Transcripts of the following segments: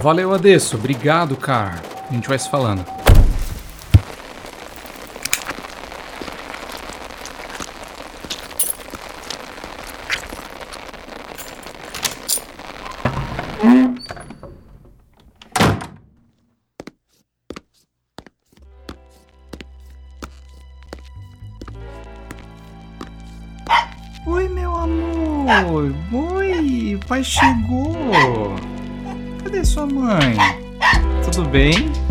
Valeu, Adesso. Obrigado, cara. A gente vai se falando. Bem?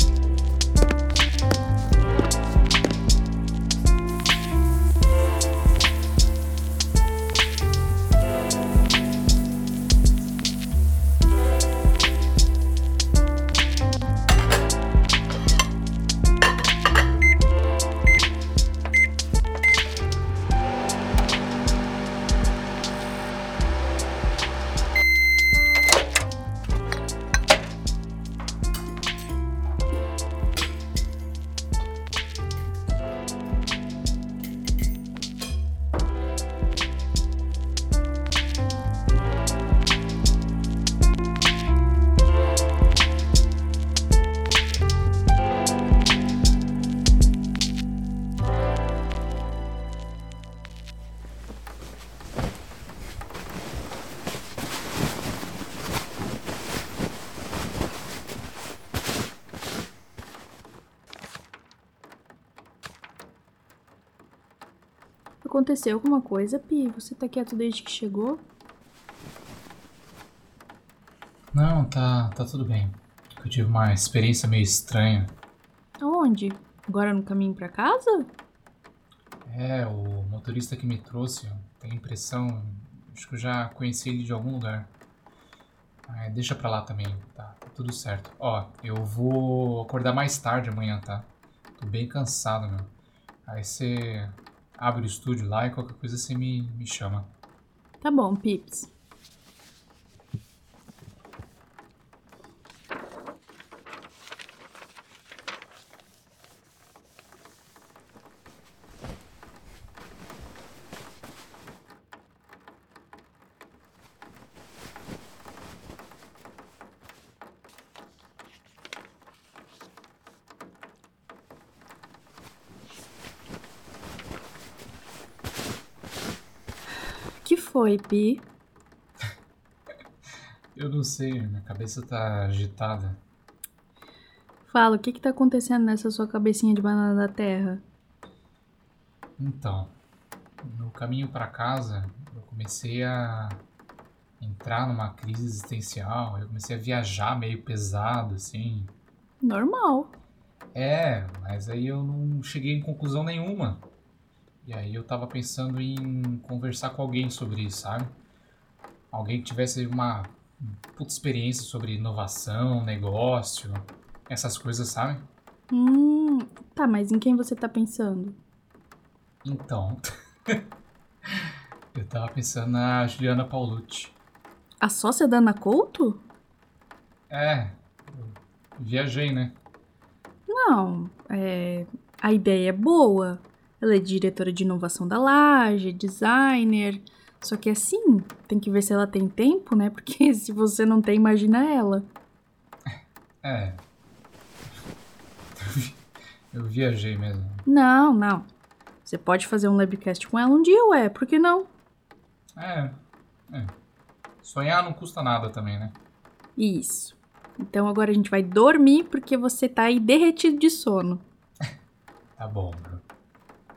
Aconteceu alguma coisa, Pi? Você tá quieto desde que chegou? Não, tá, tá tudo bem. Eu tive uma experiência meio estranha. Aonde? Agora no caminho pra casa? É, o motorista que me trouxe, tem impressão, acho que eu já conheci ele de algum lugar. Ah, deixa pra lá também, tá, tá tudo certo. Ó, eu vou acordar mais tarde amanhã, tá? Tô bem cansado, meu. Aí você abre o estúdio lá e qualquer coisa você me, me chama. Tá bom, Pips. que foi, Pi? Eu não sei, minha cabeça tá agitada. Fala, o que que tá acontecendo nessa sua cabecinha de banana da terra? Então, no caminho pra casa, eu comecei a entrar numa crise existencial. Eu comecei a viajar meio pesado, assim. Normal. É, mas aí eu não cheguei em conclusão nenhuma. E aí eu tava pensando em conversar com alguém sobre isso, sabe? Alguém que tivesse uma puta experiência sobre inovação, negócio, essas coisas, sabe? Hum, tá, mas em quem você tá pensando? Então, eu tava pensando na Juliana Paulucci. A sócia da Ana Couto? É, eu viajei, né? Não, é. A ideia é boa. Ela é diretora de inovação da Laje, designer. Só que assim, tem que ver se ela tem tempo, né? Porque se você não tem, imagina ela. É. Eu viajei mesmo. Não, não. Você pode fazer um labcast com ela um dia, ué, por que não? É, é. Sonhar não custa nada também, né? Isso. Então agora a gente vai dormir porque você tá aí derretido de sono. Tá bom, Bru.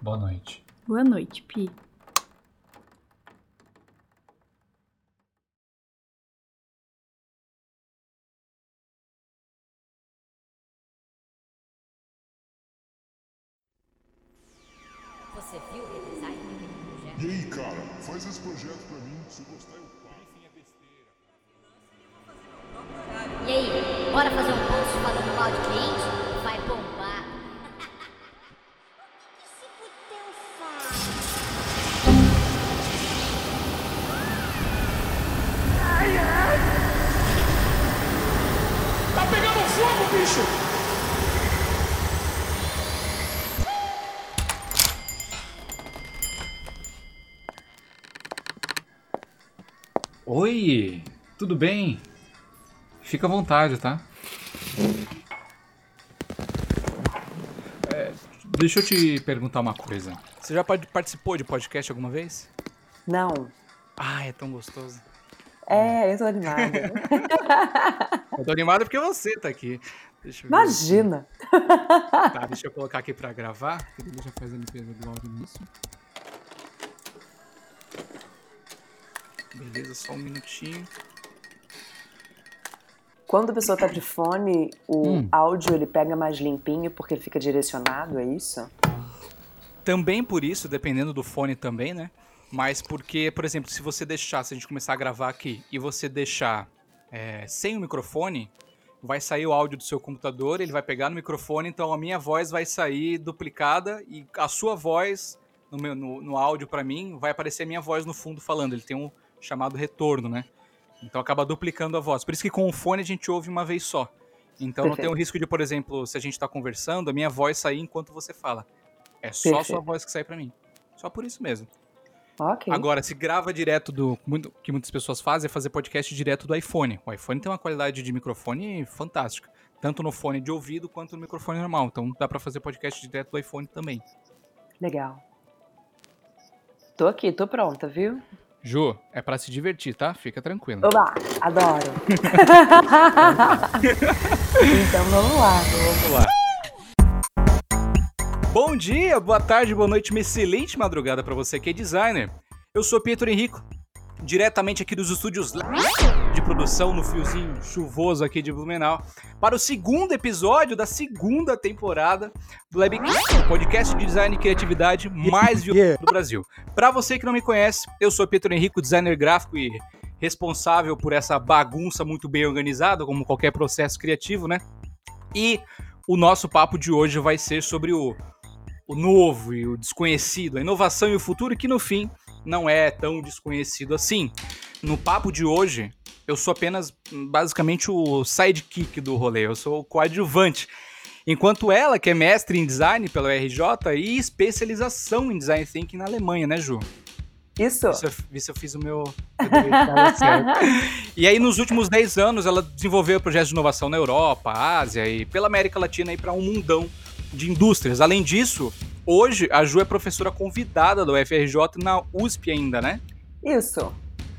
Boa noite. Boa noite, Pi. Você viu o redesign daquele projeto? E aí, cara, faz esse projeto pra mim. Se gostar, eu pago. E aí, bora fazer um post falando mal de cliente? Bicho! Oi, tudo bem? Fica à vontade, tá? É, deixa eu te perguntar uma coisa. Você já participou de podcast alguma vez? Não. Ah, é tão gostoso. É, eu tô animada. Eu tô animado porque você tá aqui. Deixa eu ver Imagina. aqui. Tá, deixa eu colocar aqui pra gravar. Ele já faz a limpeza do áudio nisso. Beleza, só um minutinho. Quando a pessoa tá de fone, o Hum. áudio ele pega mais limpinho porque ele fica direcionado, é isso? Também por isso, dependendo do fone também, né? Mas porque, por exemplo, se você deixar, se a gente começar a gravar aqui e você deixar é, sem o microfone, vai sair o áudio do seu computador, ele vai pegar no microfone, então a minha voz vai sair duplicada e a sua voz no, meu, no, no áudio pra mim vai aparecer a minha voz no fundo falando. Ele tem um chamado retorno, né? Então acaba duplicando a voz. Por isso que com o fone a gente ouve uma vez só. Então não tem o Perfeito. risco de, por exemplo, se a gente tá conversando, a minha voz sair enquanto você fala. É só a sua Perfeito. voz que sai pra mim. Só por isso mesmo. Ok. Agora, se grava direto do. muito- que muitas pessoas fazem é fazer podcast direto do iPhone. O iPhone tem uma qualidade de microfone fantástica. Tanto no fone de ouvido quanto no microfone normal. Então dá pra fazer podcast direto do iPhone também. Legal. Tô aqui, tô pronta, viu? Ju, é pra se divertir, tá? Fica tranquilo. Oba, adoro. então vamos lá. Vamos lá. Bom dia, boa tarde, boa noite, uma excelente madrugada pra você que é designer. Eu sou Pietro Henrico, diretamente aqui dos estúdios de produção no fiozinho chuvoso aqui de Blumenau, para o segundo episódio da segunda temporada do o podcast de design e criatividade mais violento do Brasil. Para você que não me conhece, eu sou Pietro Henrico, designer gráfico e responsável por essa bagunça muito bem organizada, como qualquer processo criativo, né? E o nosso papo de hoje vai ser sobre o, o novo e o desconhecido, a inovação e o futuro, que no fim não é tão desconhecido assim. No papo de hoje, eu sou apenas basicamente o sidekick do rolê, eu sou o coadjuvante. Enquanto ela, que é mestre em design pela RJ e especialização em design thinking na Alemanha, né, Ju? Isso. Se eu, eu fiz o meu. E aí, nos últimos 10 anos, ela desenvolveu projetos de inovação na Europa, Ásia e pela América Latina para um mundão de indústrias. Além disso, hoje a Ju é professora convidada do UFRJ na USP ainda, né? Isso.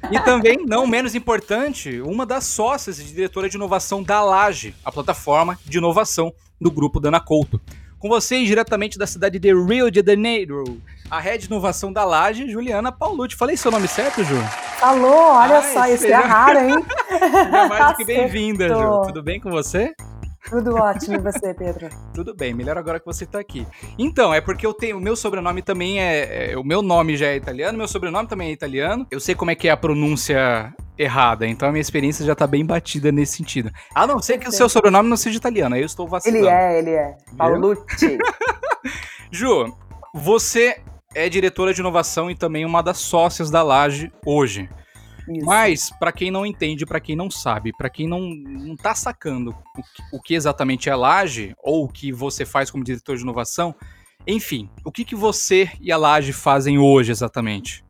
E também, não menos importante, uma das sócias e diretora de inovação da Laje, a plataforma de inovação do grupo Dana Couto. Com vocês, diretamente da cidade de Rio de Janeiro, a head de inovação da Laje, Juliana Paulucci. Falei seu nome certo, Ju? Falou, olha Ai, só, isso é raro, hein? Seja mais do que bem-vinda, Ju. Tudo bem com você? Tudo ótimo, e você, Pedro? Tudo bem, melhor agora que você tá aqui. Então, é porque eu tenho. O meu sobrenome também é, é- O meu nome já é italiano, meu sobrenome também é italiano. Eu sei como é que é a pronúncia errada, então a minha experiência já tá bem batida nesse sentido. A não ser que o seu sobrenome não seja italiano, aí eu estou vacilando. Ele é, ele é. Paulucci. Ju, você é diretora de inovação e também uma das sócias da Laje hoje. Isso. Mas, pra quem não entende, pra quem não sabe, pra quem não, não tá sacando o que, o que exatamente é Laje, ou o que você faz como diretor de inovação, enfim, o que, que você e a Laje fazem hoje exatamente?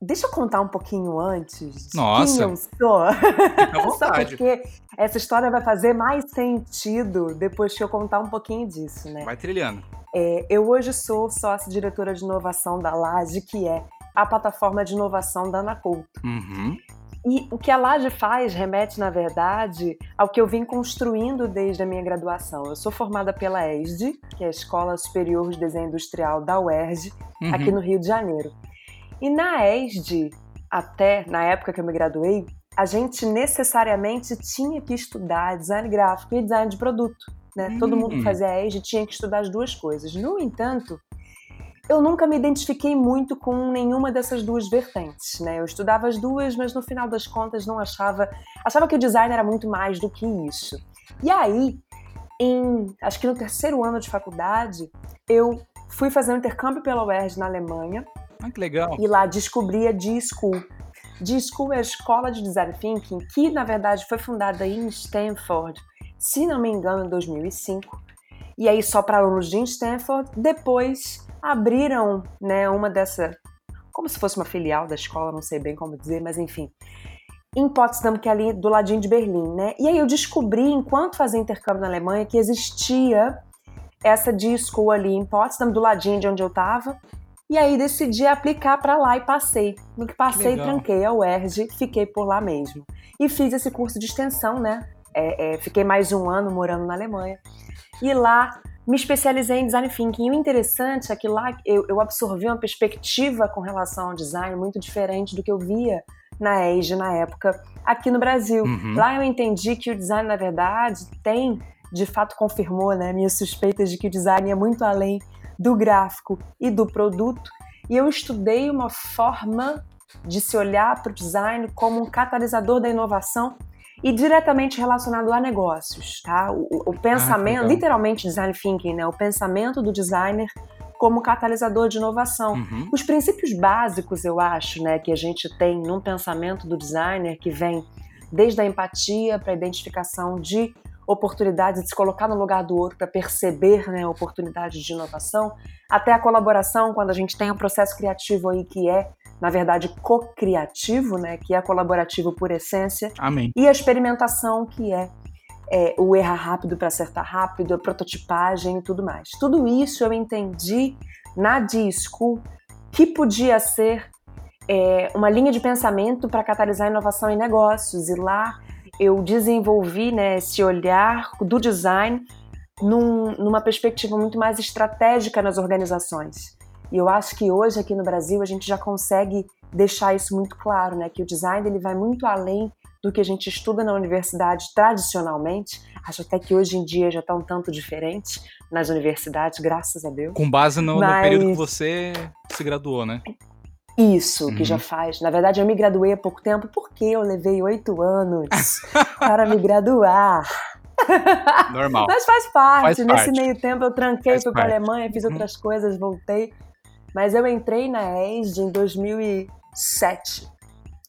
Deixa eu contar um pouquinho antes de Nossa. quem eu sou. Só vontade. porque essa história vai fazer mais sentido depois que eu contar um pouquinho disso, né? Vai trilhando. É, eu hoje sou sócia-diretora de inovação da Laje, que é a plataforma de inovação da Anacolto. Uhum. E o que a Laje faz remete, na verdade, ao que eu vim construindo desde a minha graduação. Eu sou formada pela ESD, que é a Escola Superior de Desenho Industrial da UERJ, Uhum. aqui no Rio de Janeiro. E na ESD, até na época que eu me graduei, a gente necessariamente tinha que estudar design gráfico e design de produto. Né? Todo mundo que Hum. fazia ESD tinha que estudar as duas coisas. No entanto, eu nunca me identifiquei muito com nenhuma dessas duas vertentes, né? Eu estudava as duas, mas no final das contas não achava, achava que o design era muito mais do que isso. E aí, em, acho que no terceiro ano de faculdade, eu fui fazer um intercâmbio pela UERJ na Alemanha Ah, que legal. e lá descobri a D-School. D-School é a escola de design thinking que, na verdade, foi fundada em Stanford, se não me engano, em 2005. E aí, só para alunos de Stanford, depois abriram né, uma dessa. Como se fosse uma filial da escola, não sei bem como dizer, mas enfim. em Potsdam, que é ali do ladinho de Berlim, né? E aí eu descobri, enquanto fazia intercâmbio na Alemanha, que existia essa disco ali em Potsdam, do ladinho de onde eu tava. E aí decidi aplicar para lá e passei. No que passei, Que tranquei a UERJ, fiquei por lá mesmo. E fiz esse curso de extensão, né? É, é, fiquei mais um ano morando na Alemanha. E lá me especializei em design thinking. E o interessante é que lá eu, eu absorvi uma perspectiva com relação ao design muito diferente do que eu via na ESG na época aqui no Brasil. Uhum. Lá eu entendi que o design, na verdade, tem, de fato confirmou, né, minhas suspeitas de que o design é muito além do gráfico e do produto. E eu estudei uma forma de se olhar para o design como um catalisador da inovação e diretamente relacionado a negócios, tá? O, o- o pensamento, legal. literalmente design thinking, né? O pensamento do designer como catalisador de inovação. Uhum. Os princípios básicos, eu acho, né, que a gente tem num pensamento do designer que vem desde a empatia para a identificação de oportunidades, de se colocar no lugar do outro para perceber né, oportunidades de inovação, até a colaboração, quando a gente tem um processo criativo aí que é, na verdade, co-criativo, né, que é colaborativo por essência, Amém. e a experimentação, que é, é, o errar rápido para acertar rápido, a prototipagem e tudo mais. Tudo isso eu entendi na D-School que podia ser é, uma linha de pensamento para catalisar inovação em negócios. E lá eu desenvolvi né, esse olhar do design num- numa perspectiva muito mais estratégica nas organizações. E eu acho que hoje aqui no Brasil a gente já consegue deixar isso muito claro, né? Que o design ele vai muito além do que a gente estuda na universidade tradicionalmente. Acho até que hoje em dia já está um tanto diferente nas universidades, graças a Deus. Com base no, no Mas- período que você se graduou, né? Isso, que Uhum. já faz. Na verdade, eu me graduei há pouco tempo porque eu levei oito anos para me graduar. Normal. Mas faz parte. Faz Nesse parte. meio tempo eu tranquei, Faz fui para a. Alemanha, fiz Uhum. outras coisas, voltei. Mas eu entrei na ESD em 2007.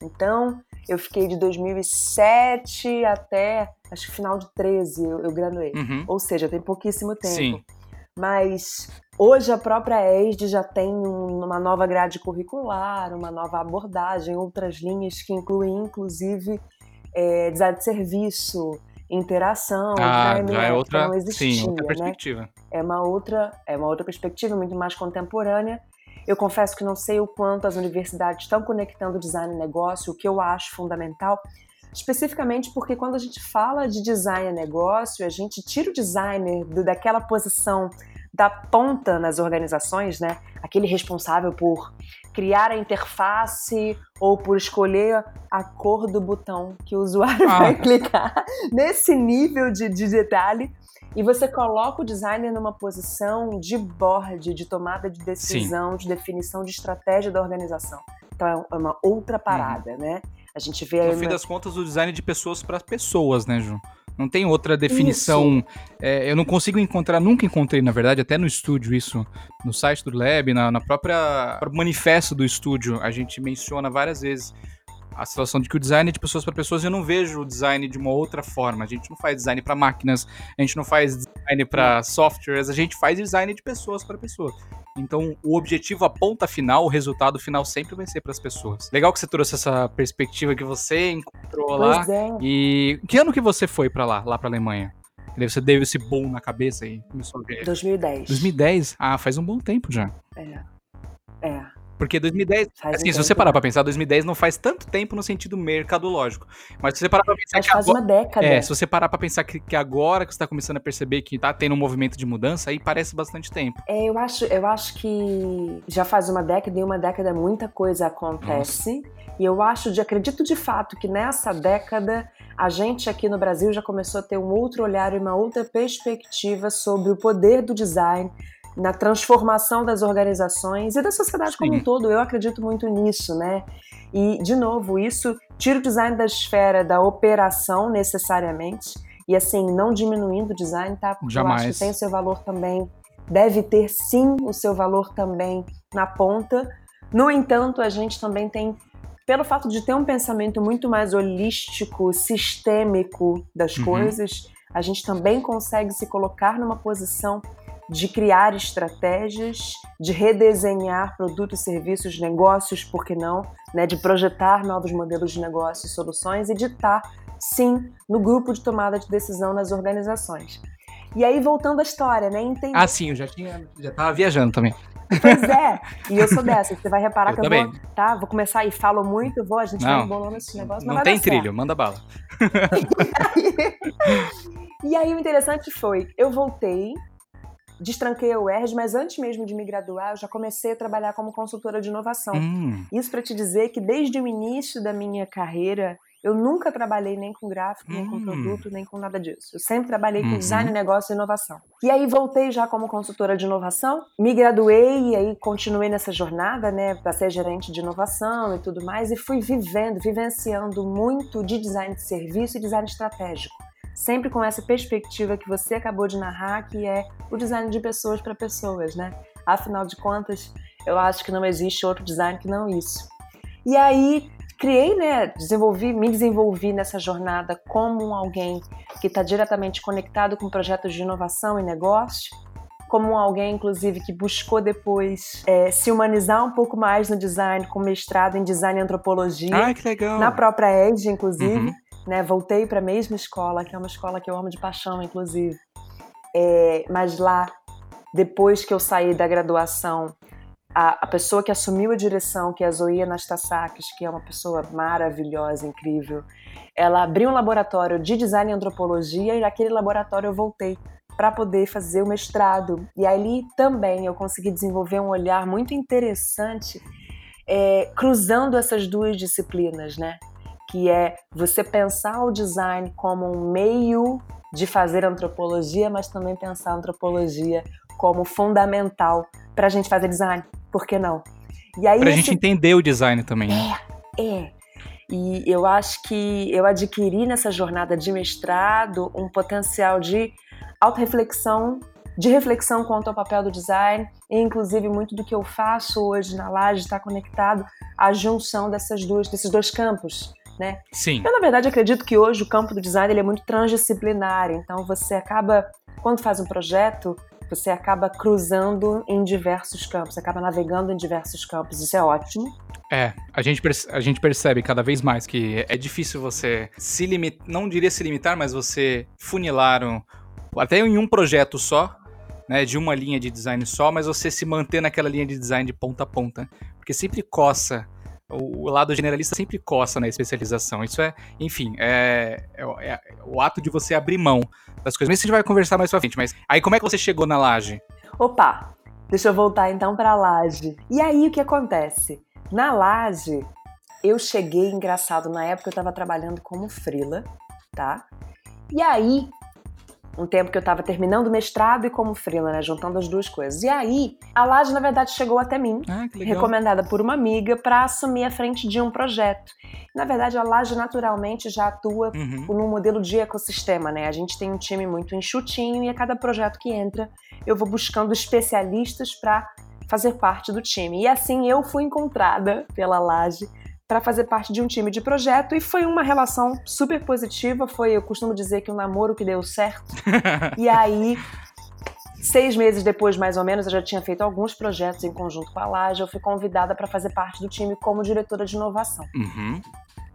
Então, eu fiquei de 2007 até, acho que final de 13 eu, eu graduei. Uhum. Ou seja, tem pouquíssimo tempo. Sim. Mas hoje a própria ESD já tem um- uma nova grade curricular, uma nova abordagem, outras linhas que incluem, inclusive, é, design de serviço, interação, Ah, já é outra, não existia, sim, outra né? perspectiva. É uma outra, é uma outra perspectiva muito mais contemporânea. Eu confesso que não sei o quanto as universidades estão conectando design e negócio, o que eu acho fundamental, especificamente porque quando a gente fala de design e negócio, a gente tira o designer daquela posição da ponta nas organizações, né? Aquele responsável por criar a interface ou por escolher a cor do botão que o usuário Ah. vai clicar nesse nível de, de detalhe e você coloca o designer numa posição de board, de tomada de decisão, de definição de estratégia da organização. Então é uma outra parada, né? A gente vê aí No fim das contas, o design é de pessoas para pessoas, né, Ju? Não tem outra definição. É, eu não consigo encontrar, nunca encontrei, na verdade, até no estúdio, isso, no site do Lab, na, na própria próprio manifesto do estúdio, a gente menciona várias vezes a situação de que o design é de pessoas para pessoas. Eu não vejo o design de uma outra forma. A gente não faz design para máquinas, a gente não faz design para softwares, a gente faz design de pessoas para pessoas. Então, o objetivo, a ponta final, o resultado final sempre vai ser para as pessoas. Legal que você trouxe essa perspectiva que você encontrou lá. Pois é. E que ano que você foi pra lá, lá pra Alemanha? Daí você deu esse boom na cabeça e começou a ver. 2010. 2010? Ah, faz um bom tempo já. É. É. Porque 2010, Faz assim, um se você parar né? pra pensar, 2010 não faz tanto tempo no sentido mercadológico. Mas se você parar pra pensar Mas que faz agora... uma década. É, se você parar pra pensar que, que agora que você tá começando a perceber que tá tendo um movimento de mudança, aí parece bastante tempo. É, eu acho, eu acho que já faz uma década e uma década muita coisa acontece. E eu acho, de, acredito de fato que nessa década a gente aqui no Brasil já começou a ter um outro olhar e uma outra perspectiva sobre o poder do design na transformação das organizações e da sociedade como Sim. um todo. Eu acredito muito nisso, né? E, de novo, isso tira o design da esfera da operação necessariamente. E assim, não diminuindo o design, tá? Porque eu acho Jamais. que tem o seu valor também deve ter sim o seu valor também na ponta. No entanto, a gente também tem, pelo fato de ter um pensamento muito mais holístico, sistêmico das Uhum. coisas, a gente também consegue se colocar numa posição de criar estratégias, de redesenhar produtos, serviços, negócios, por que não, né, de projetar novos modelos de negócio e soluções e de estar, sim, no grupo de tomada de decisão nas organizações. E aí, voltando à história, né? Entender... Ah, sim, eu já tinha. Já tava viajando também. Pois é, e eu sou dessa. Você vai reparar Eu que também. eu vou, tá? Vou começar e falo muito, vou, a gente Não. vai embolando esse negócio, Não vai tem dar certo. trilho, manda bala. E aí o interessante foi, eu voltei, destranquei a UERJ, mas antes mesmo de me graduar, eu já comecei a trabalhar como consultora de inovação. Hum, Isso para te dizer que desde o início da minha carreira, eu nunca trabalhei nem com gráfico, nem com Hum. produto, nem com nada disso. Eu sempre trabalhei com Uhum. design, negócio e inovação. E aí voltei já como consultora de inovação, me graduei e aí continuei nessa jornada, né, para ser gerente de inovação e tudo mais, e fui vivendo, vivenciando muito de design de serviço e design estratégico. Sempre com essa perspectiva que você acabou de narrar, que é o design de pessoas para pessoas, né? Afinal de contas, eu acho que não existe outro design que não isso. E aí criei, né, desenvolvi, me desenvolvi nessa jornada como alguém que está diretamente conectado com projetos de inovação e negócio, como alguém, inclusive, que buscou depois é, se humanizar um pouco mais no design, com mestrado em design e antropologia, Ai, que legal. na própria ED, inclusive. Uhum. Né, voltei para a mesma escola, que é uma escola que eu amo de paixão, inclusive. É, mas lá, depois que eu saí da graduação, a, a pessoa que assumiu a direção, que é a Zoe Anastasakis, que é uma pessoa maravilhosa, incrível, ela abriu um laboratório de design e antropologia e naquele laboratório eu voltei para poder fazer o mestrado. E ali também eu consegui desenvolver um olhar muito interessante é, cruzando essas duas disciplinas, né? Que é você pensar o design como um meio de fazer antropologia, mas também pensar a antropologia como fundamental para a gente fazer design. Por que não? E aí Pra esse- gente entender o design também. né? é. E eu acho que eu adquiri nessa jornada de mestrado um potencial de autorreflexão, de reflexão quanto ao papel do design, e inclusive muito do que eu faço hoje na Laje está conectado à junção dessas duas, desses dois campos, né? Sim. Eu, na verdade, acredito que hoje o campo do design ele é muito transdisciplinar, então você acaba, quando faz um projeto, você acaba cruzando em diversos campos, acaba navegando em diversos campos, isso é ótimo. É, a gente, a gente percebe cada vez mais que é difícil você se limitar, não diria se limitar, mas você funilar um, até em um projeto só, né, de uma linha de design só, mas você se manter naquela linha de design de ponta a ponta, porque sempre coça, o, o lado generalista sempre coça na especialização, isso é, enfim, é, é o- é o ato de você abrir mão das coisas, mas isso a gente vai conversar mais pra frente, mas aí como é que você chegou na laje? Opa, deixa eu voltar então para a laje. E aí o que acontece? Na laje, eu cheguei, engraçado, na época eu estava trabalhando como frila, tá? E aí, um tempo que eu estava terminando o mestrado e como frila, né, juntando as duas coisas. E aí, a laje na verdade chegou até mim, Ah, recomendada por uma amiga para assumir a frente de um projeto. Na verdade, a laje naturalmente já atua Uhum. num modelo de ecossistema, né? A gente tem um time muito enxutinho e a cada projeto que entra, eu vou buscando especialistas para fazer parte do time. E assim eu fui encontrada pela Laje para fazer parte de um time de projeto e foi uma relação super positiva. Foi, eu costumo dizer que um namoro que deu certo. e aí, seis meses depois, mais ou menos, eu já tinha feito alguns projetos em conjunto com a Laje. Eu fui convidada para fazer parte do time como diretora de inovação. Uhum.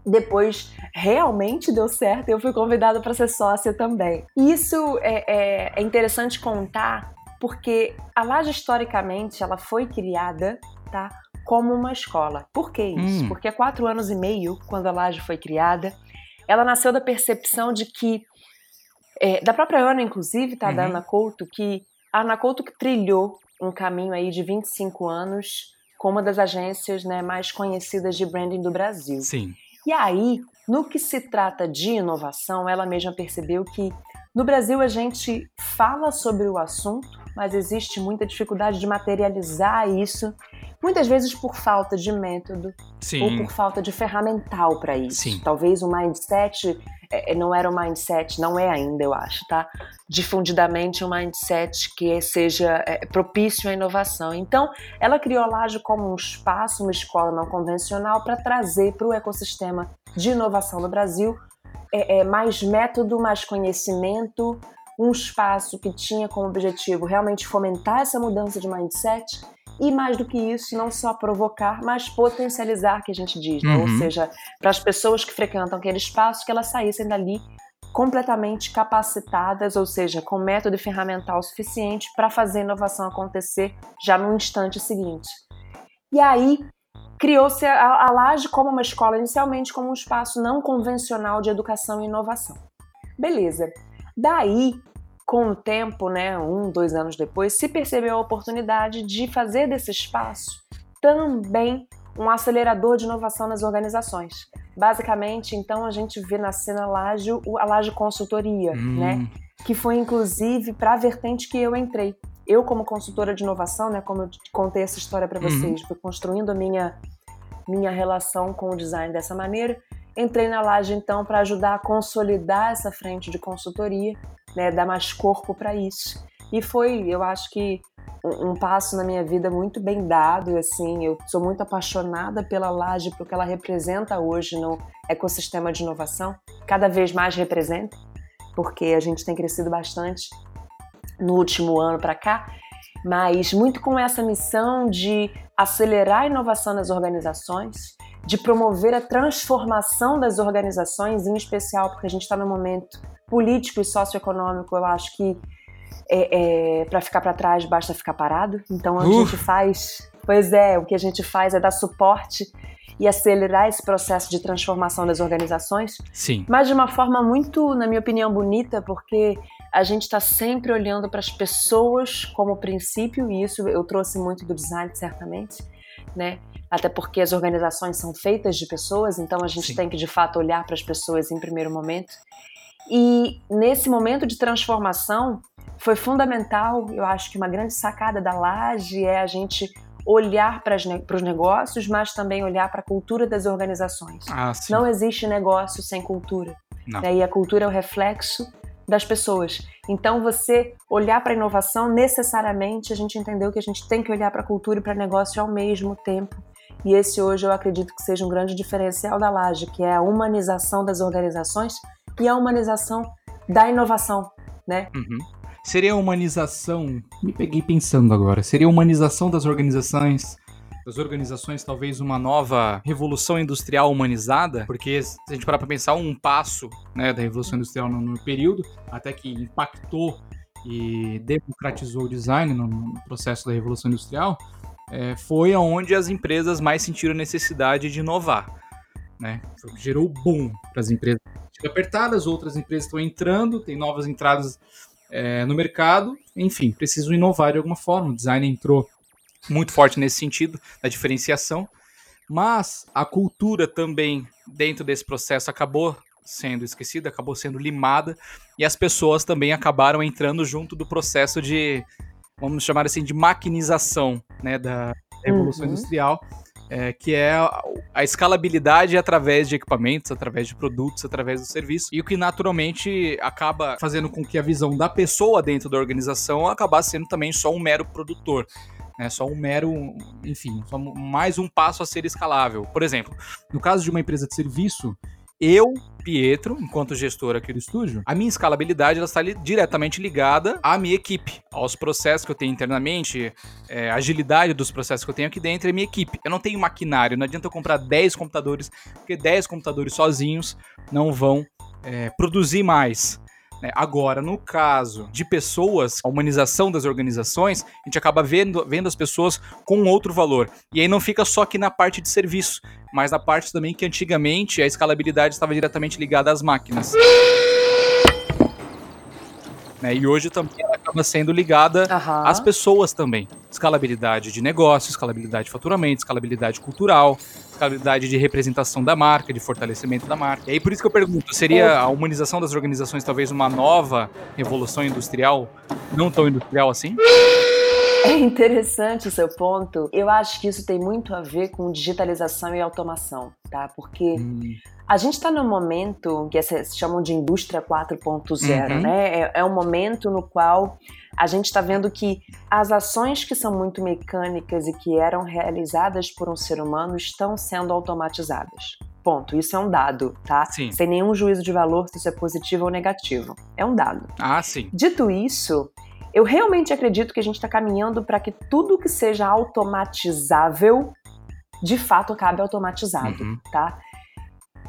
Depois realmente deu certo e eu fui convidada para ser sócia também. Isso é, é- é interessante contar porque a Laje historicamente ela foi criada, tá, como uma escola. Por que isso? Hum. Porque há quatro anos e meio, quando a Laje foi criada, ela nasceu da percepção de que é, da própria Ana, inclusive, tá, da Uhum. Ana Couto, que a Ana Couto que trilhou um caminho aí de 25 anos com uma das agências né, mais conhecidas de branding do Brasil. Sim. E aí, no que se trata de inovação, ela mesma percebeu que no Brasil a gente fala sobre o assunto, mas existe muita dificuldade de materializar isso, muitas vezes por falta de método ou Sim. por falta de ferramental para isso. Sim. Talvez o mindset é, não era um mindset, não é ainda, eu acho, tá? Difundidamente um mindset que seja é, propício à inovação. Então, ela criou a Laje como um espaço, uma escola não convencional para trazer para o ecossistema de inovação no Brasil é, é, mais método, mais conhecimento, um espaço que tinha como objetivo realmente fomentar essa mudança de mindset e mais do que isso, não só provocar, mas potencializar, que a gente diz, né? Uhum. ou seja, para as pessoas que frequentam aquele espaço, que elas saíssem dali completamente capacitadas, ou seja, com método e ferramental suficiente para fazer a inovação acontecer já no instante seguinte. E aí criou-se a, a Laje como uma escola, inicialmente como um espaço não convencional de educação e inovação. Beleza. Daí com o tempo, né, um, dois anos depois, se percebeu a oportunidade de fazer desse espaço também um acelerador de inovação nas organizações. Basicamente, então, a gente vê nascer na Laje a Laje Consultoria, Hum. né, que foi inclusive para a vertente que eu entrei. Eu, como consultora de inovação, né, como eu te contei essa história para Uhum. vocês, fui construindo a minha, minha relação com o design dessa maneira. Entrei na Laje, então, para ajudar a consolidar essa frente de consultoria né, dar mais corpo para isso. E foi, eu acho que um, um passo na minha vida muito bem dado, assim, eu sou muito apaixonada pela Laje, porque ela representa hoje no ecossistema de inovação, cada vez mais representa, porque a gente tem crescido bastante no último ano para cá, mas muito com essa missão de acelerar a inovação nas organizações, de promover a transformação das organizações, em especial porque a gente está num momento político e socioeconômico, eu acho que é, é, para ficar para trás basta ficar parado. Então a gente faz, pois é, o que a gente faz é dar suporte e acelerar esse processo de transformação das organizações, Sim. mas de uma forma muito, na minha opinião, bonita, porque a gente está sempre olhando para as pessoas como princípio, e isso eu trouxe muito do design, certamente, né? Até porque as organizações são feitas de pessoas, então a gente Sim. tem que de fato olhar para as pessoas em primeiro momento. E nesse momento de transformação foi fundamental, eu acho que uma grande sacada da Laje é a gente olhar para os negócios, mas também olhar para a cultura das organizações. Ah. Não existe negócio sem cultura. Não. E a cultura é o reflexo das pessoas. Então, você olhar para a inovação, necessariamente, a gente entendeu que a gente tem que olhar para a cultura e para negócio ao mesmo tempo. E esse hoje eu acredito que seja um grande diferencial da Laje, que é a humanização das organizações e a humanização da inovação, né? Uhum. Seria a humanização. Me peguei pensando agora. Seria a humanização das organizações. Das organizações, talvez uma nova revolução industrial humanizada, porque se a gente parar para pensar, um passo né, da revolução industrial no, no período, até que impactou e democratizou o design no, processo da revolução industrial, é, foi aonde as empresas mais sentiram necessidade de inovar. Né? Gerou boom para as empresas apertadas, outras empresas estão entrando, tem novas entradas é, no mercado, enfim, precisam inovar de alguma forma. O design entrou muito forte nesse sentido, da diferenciação, mas a cultura também, dentro desse processo, acabou sendo esquecida, acabou sendo limada, e as pessoas também acabaram entrando junto do processo de, vamos chamar assim, de maquinização né, da Revolução Uhum. Industrial, é, que é a, escalabilidade através de equipamentos, através de produtos, através do serviço, e o que naturalmente acaba fazendo com que a visão da pessoa dentro da organização acabasse sendo também só um mero produtor. Né, só um mero, enfim, só mais um passo a ser escalável. Por exemplo, no caso de uma empresa de serviço, eu, Pietro, enquanto gestor aqui do estúdio, a minha escalabilidade ela está li diretamente ligada à minha equipe, aos processos que eu tenho internamente, é, a agilidade dos processos que eu tenho aqui dentro é minha equipe. Eu não tenho maquinário, não adianta eu comprar 10 computadores, porque 10 computadores sozinhos não vão é, produzir mais. Né? Agora, no caso de pessoas, a humanização das organizações, a gente acaba vendo, vendo as pessoas com outro valor. E aí não fica só aqui na parte de serviço, mas na parte também que antigamente a escalabilidade estava diretamente ligada às máquinas. Né? E hoje também ela acaba sendo ligada Aham. as pessoas também. Escalabilidade de negócio, escalabilidade de faturamento, escalabilidade cultural, escalabilidade de representação da marca, de fortalecimento da marca. E aí por isso que eu pergunto, seria a humanização das organizações talvez uma nova revolução industrial, não tão industrial assim? É interessante o seu ponto. Eu acho que isso tem muito a ver com digitalização e automação, tá? Porque Hum, a gente está num momento que se chamam de indústria 4.0, Uhum. né? É, é um momento no qual a gente está vendo que as ações que são muito mecânicas e que eram realizadas por um ser humano estão sendo automatizadas. Ponto. Isso é um dado, tá? Sim. Sem nenhum juízo de valor se isso é positivo ou negativo. É um dado. Ah, sim. Dito isso, eu realmente acredito que a gente está caminhando para que tudo que seja automatizável, de fato, acabe automatizado, Uhum. tá?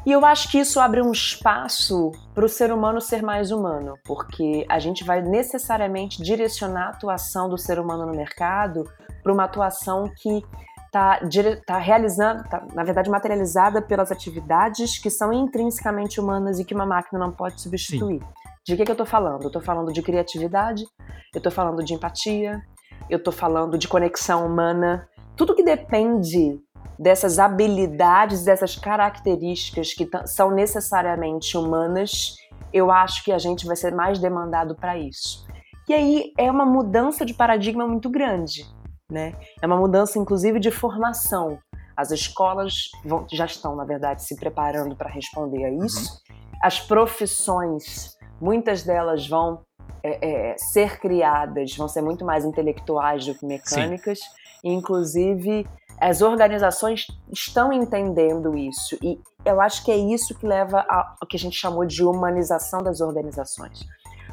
E eu acho que isso abre um espaço para o ser humano ser mais humano, porque a gente vai necessariamente direcionar a atuação do ser humano no mercado para uma atuação que está tá realizando, tá, na verdade, materializada pelas atividades que são intrinsecamente humanas e que uma máquina não pode substituir. De que, que eu estou falando? Eu estou falando de criatividade, eu estou falando de empatia, eu estou falando de conexão humana. Tudo que depende dessas habilidades, dessas características que são necessariamente humanas, eu acho que a gente vai ser mais demandado para isso. E aí é uma mudança de paradigma muito grande, né? É uma mudança, inclusive, de formação. As escolas vão- já estão, na verdade, se preparando para responder a isso. As profissões, muitas delas vão é, é, ser criadas, vão ser muito mais intelectuais do que mecânicas. E, inclusive, as organizações estão entendendo isso. E eu acho que é isso que leva ao que a gente chamou de humanização das organizações.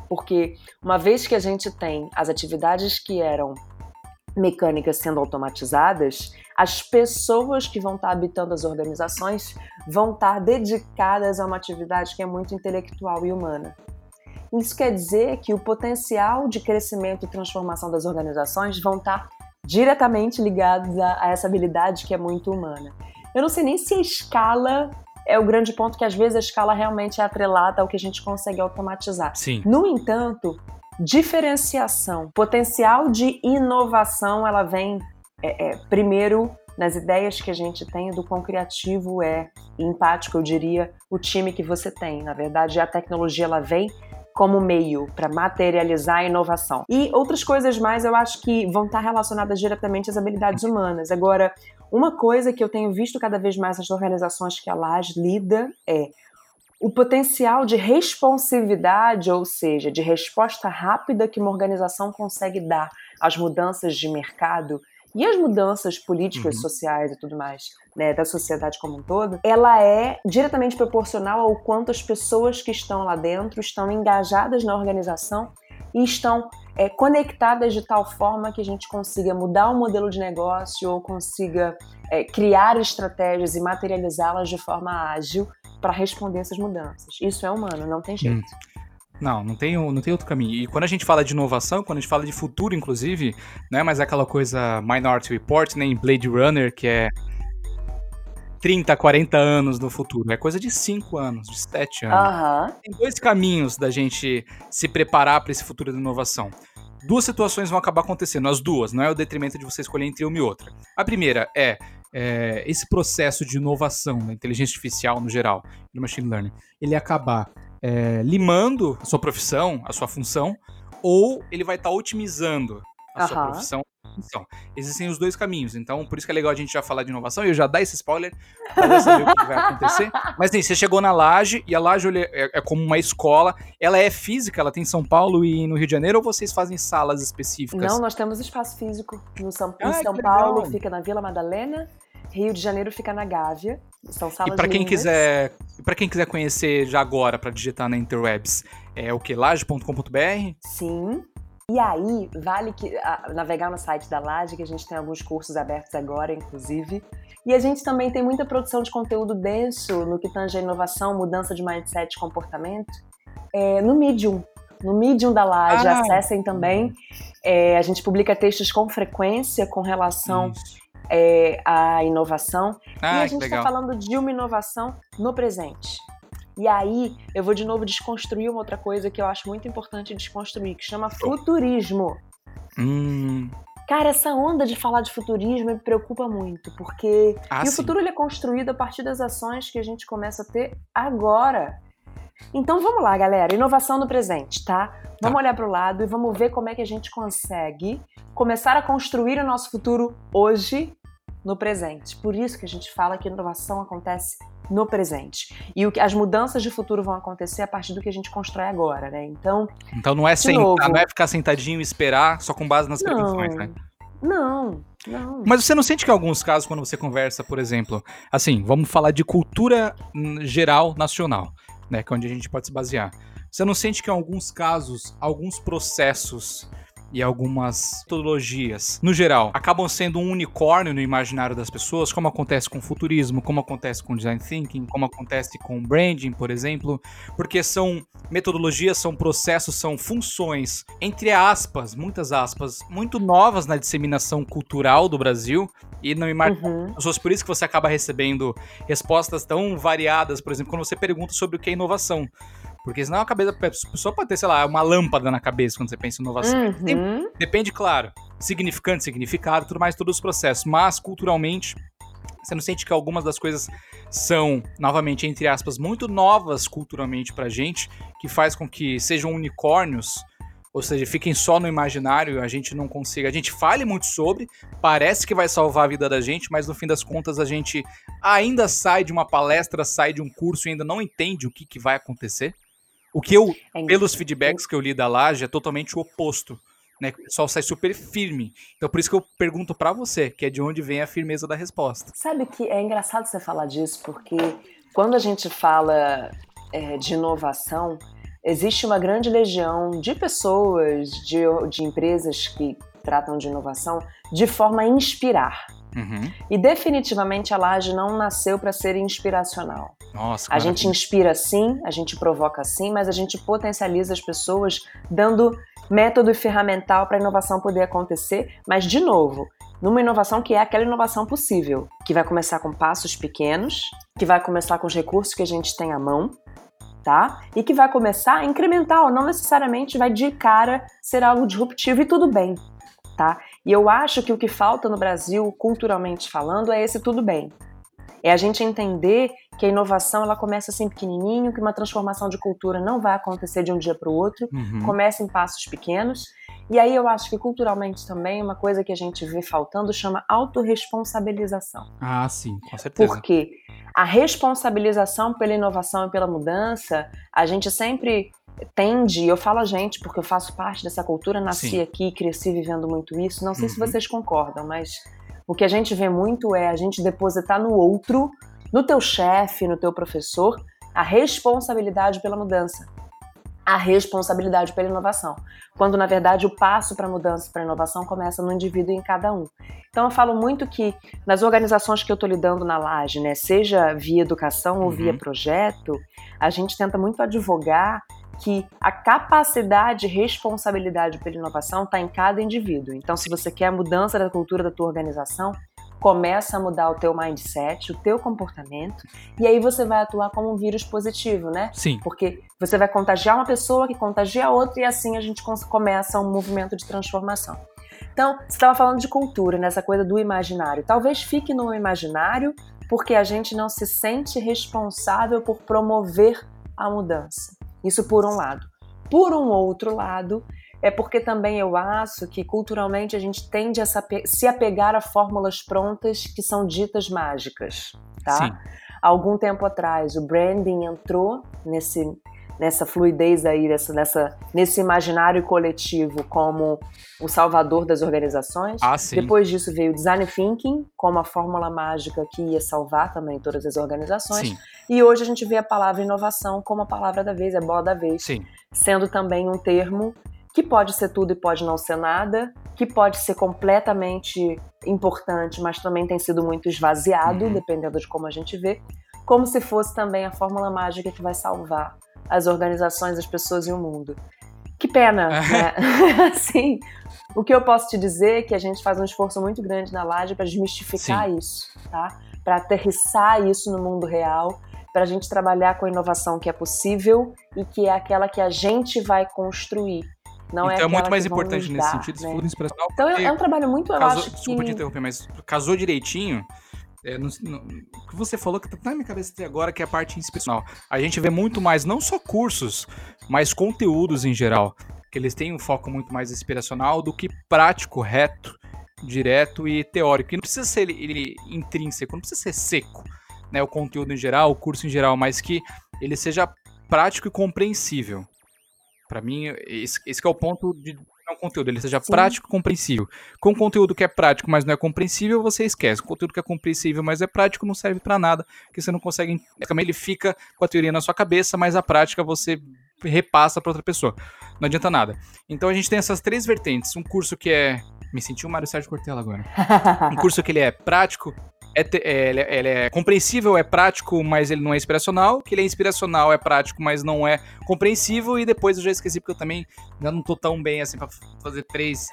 Porque uma vez que a gente tem as atividades que eram mecânicas sendo automatizadas, as pessoas que vão estar habitando as organizações vão estar dedicadas a uma atividade que é muito intelectual e humana. Isso quer dizer que o potencial de crescimento e transformação das organizações vão estar diretamente ligados a, a essa habilidade que é muito humana. Eu não sei nem se a escala é o grande ponto, que às vezes a escala realmente é atrelada ao que a gente consegue automatizar. Sim. No entanto, diferenciação, potencial de inovação, ela vem é, é, primeiro nas ideias que a gente tem do quão criativo é, empático, eu diria, o time que você tem. Na verdade, a tecnologia ela vem como meio para materializar a inovação. E outras coisas mais eu acho que vão estar relacionadas diretamente às habilidades humanas. Agora, uma coisa que eu tenho visto cada vez mais nas organizações que a LAS lida é o potencial de responsividade, ou seja, de resposta rápida que uma organização consegue dar às mudanças de mercado e as mudanças políticas, Uhum. sociais e tudo mais, né, da sociedade como um todo, ela é diretamente proporcional ao quanto as pessoas que estão lá dentro estão engajadas na organização e estão é, conectadas de tal forma que a gente consiga mudar o modelo de negócio ou consiga é, criar estratégias e materializá-las de forma ágil para responder essas mudanças. Isso é humano, não tem jeito. Não, não tem, não tem outro caminho. E quando a gente fala de inovação, quando a gente fala de futuro, inclusive, não é mais aquela coisa Minority Report, nem Blade Runner, que é 30, 40 anos no futuro. É coisa de 5 anos, de 7 anos. Aham. Tem dois caminhos da gente se preparar para esse futuro da inovação. Duas situações vão acabar acontecendo, as duas, não é o detrimento de você escolher entre uma e outra. A primeira é, é, esse processo de inovação da inteligência artificial no geral, do machine learning, ele acabar é, limando a sua profissão, a sua função, ou ele vai estar otimizando a sua Aham. profissão. Então, existem os dois caminhos. Então, por isso que é legal a gente já falar de inovação e eu já dar esse spoiler para já saber o que vai acontecer. Mas assim, você chegou na Laje e a Laje é, é como uma escola. Ela é física, ela tem em São Paulo e no Rio de Janeiro ou vocês fazem salas específicas? Não, nós temos espaço físico. No São, em Ah, que São legal. Paulo fica na Vila Madalena, Rio de Janeiro fica na Gávea. São salas E para quem quiser, para quem quiser conhecer já agora para digitar na interwebs, é o que laje.com.br? Sim. E aí, vale que a- navegar no site da Laje, que a gente tem alguns cursos abertos agora, inclusive. E a gente também tem muita produção de conteúdo denso no que tange a inovação, mudança de mindset e comportamento, é, no Medium. No Medium da Laje, Ah. acessem também. É, a gente publica textos com frequência com relação Isso. É, à inovação. e Ah, a que gente está falando de uma inovação no presente. E aí, eu vou de novo desconstruir uma outra coisa que eu acho muito importante desconstruir, que chama futurismo. Hum, Cara, essa onda de falar de futurismo me preocupa muito, porque Ah, e o futuro ele é construído a partir das ações que a gente começa a ter agora. Então vamos lá, galera, inovação no presente, tá? Vamos olhar para o lado e vamos ver como é que a gente consegue começar a construir o nosso futuro hoje no presente. Por isso que a gente fala que inovação acontece no presente. E o que, as mudanças de futuro vão acontecer a partir do que a gente constrói agora, né? Então, então não é sentar, novo. não é ficar sentadinho e esperar só com base nas prevenções, né? não. Não. Mas você não sente que em alguns casos, quando você conversa, por exemplo, assim, vamos falar de cultura hum, geral nacional, né? Que é onde a gente pode se basear. Você não sente que em alguns casos, alguns processos e algumas metodologias, no geral, acabam sendo um unicórnio no imaginário das pessoas, como acontece com o futurismo, como acontece com o design thinking, como acontece com o branding, por exemplo, porque são metodologias, são processos, são funções, entre aspas, muitas aspas, muito novas na disseminação cultural do Brasil e no imaginário Uhum. pessoas. Por isso que você acaba recebendo respostas tão variadas, por exemplo, quando você pergunta sobre o que é inovação. Porque senão a cabeça, pessoa pode ter, sei lá, uma lâmpada na cabeça quando você pensa em inovação. Tem- Uhum. Depende, claro, significante, significado, tudo mais, todos os processos. Mas, culturalmente, você não sente que algumas das coisas são, novamente, entre aspas, muito novas culturalmente pra gente, que faz com que sejam unicórnios, ou seja, fiquem só no imaginário e a gente não consiga. A gente fale muito sobre, parece que vai salvar a vida da gente, mas no fim das contas a gente ainda sai de uma palestra, sai de um curso e ainda não entende o que, que vai acontecer. O que eu É pelos feedbacks que eu li da laje, é totalmente o oposto. Né? O pessoal sai super firme. Então, por isso que eu pergunto pra você, que é de onde vem a firmeza da resposta. Sabe que é engraçado você falar disso, porque quando a gente fala é, de inovação, existe uma grande legião de pessoas, de, de empresas que tratam de inovação de forma a inspirar. Uhum. E definitivamente a Laje não nasceu para ser inspiracional. Nossa, A gente inspira sim, a gente provoca sim, mas a gente potencializa as pessoas dando método e ferramental para a inovação poder acontecer. Mas, de novo, numa inovação que é aquela inovação possível, que vai começar com passos pequenos, que vai começar com os recursos que a gente tem à mão, tá? E que vai começar incremental, não necessariamente vai de cara ser algo disruptivo e tudo bem, tá? E eu acho que o que falta no Brasil, culturalmente falando, é esse tudo bem. É a gente entender que a inovação ela começa assim pequenininho, que uma transformação de cultura não vai acontecer de um dia para o outro, Uhum. começa em passos pequenos. E aí eu acho que culturalmente também uma coisa que a gente vê faltando chama autorresponsabilização. Ah, sim, com certeza. Porque a responsabilização pela inovação e pela mudança, a gente sempre tende, eu falo a gente porque eu faço parte dessa cultura, nasci Sim. aqui, cresci vivendo muito isso. Não sei se Uhum. vocês concordam, mas o que a gente vê muito é a gente depositar no outro, no teu chefe, no teu professor, a responsabilidade pela mudança. A responsabilidade pela inovação. Quando, na verdade, o passo para a mudança, para a inovação, começa no indivíduo e em cada um. Então, eu falo muito que nas organizações que eu estou lidando na Laje, né, seja via educação ou Uhum. via projeto, a gente tenta muito advogar que a capacidade e responsabilidade pela inovação está em cada indivíduo. Então, se você quer a mudança da cultura da tua organização, começa a mudar o teu mindset, o teu comportamento, e aí você vai atuar como um vírus positivo, né? Sim. Porque você vai contagiar uma pessoa que contagia a outra e assim a gente começa um movimento de transformação. Então, você estava falando de cultura, nessa coisa do imaginário. Talvez fique no imaginário porque a gente não se sente responsável por promover a mudança. Isso por um lado. Por um outro lado, é porque também eu acho que culturalmente a gente tende a se ape- se apegar a fórmulas prontas que são ditas mágicas, tá? Sim. algum tempo atrás o branding entrou nesse nessa fluidez aí nessa, nessa nesse imaginário coletivo como o salvador das organizações. Ah, sim. Depois disso veio o design thinking como a fórmula mágica que ia salvar também todas as organizações. Sim, E hoje a gente vê a palavra inovação como a palavra da vez, é bola da vez sim. sendo também um termo que pode ser tudo e pode não ser nada, que pode ser completamente importante, mas também tem sido muito esvaziado, Uhum. dependendo de como a gente vê, como se fosse também a fórmula mágica que vai salvar as organizações, as pessoas e o mundo. Que pena, né? assim, o que eu posso te dizer é que a gente faz um esforço muito grande na Laje para desmistificar isso, tá? Para aterrissar isso no mundo real, para a gente trabalhar com a inovação que é possível e que é aquela que a gente vai construir. Não então é é, muito mais que importante nesse sentido, né? falou do inspiracional. Então é, é um trabalho muito, eu casou, acho Desculpa te que interromper, mas casou direitinho. É, o que você falou que tá na minha cabeça até agora, que é a parte inspiracional. A gente vê muito mais, não só cursos, mas conteúdos em geral. Que eles têm um foco muito mais inspiracional do que prático, reto, direto e teórico. E não precisa ser ele, ele intrínseco, não precisa ser seco, né? O conteúdo em geral, o curso em geral, mas que ele seja prático e compreensível. Pra mim, esse, esse é o ponto de não conteúdo ele seja Sim. prático e compreensível. Com conteúdo que é prático, mas não é compreensível, você esquece. Com conteúdo que é compreensível, mas é prático, não serve pra nada, porque você não consegue. Também ele fica com a teoria na sua cabeça, mas a prática você repassa pra outra pessoa. Não adianta nada. Então a gente tem essas três vertentes. Um curso que é. Me senti o Mário Sérgio Cortella agora. Um curso que ele é prático, é, é, ele, é, ele é compreensível, é prático, mas ele não é inspiracional. Que ele é inspiracional, é prático, mas não é compreensível. E depois eu já esqueci, porque eu também ainda não tô tão bem assim pra fazer três,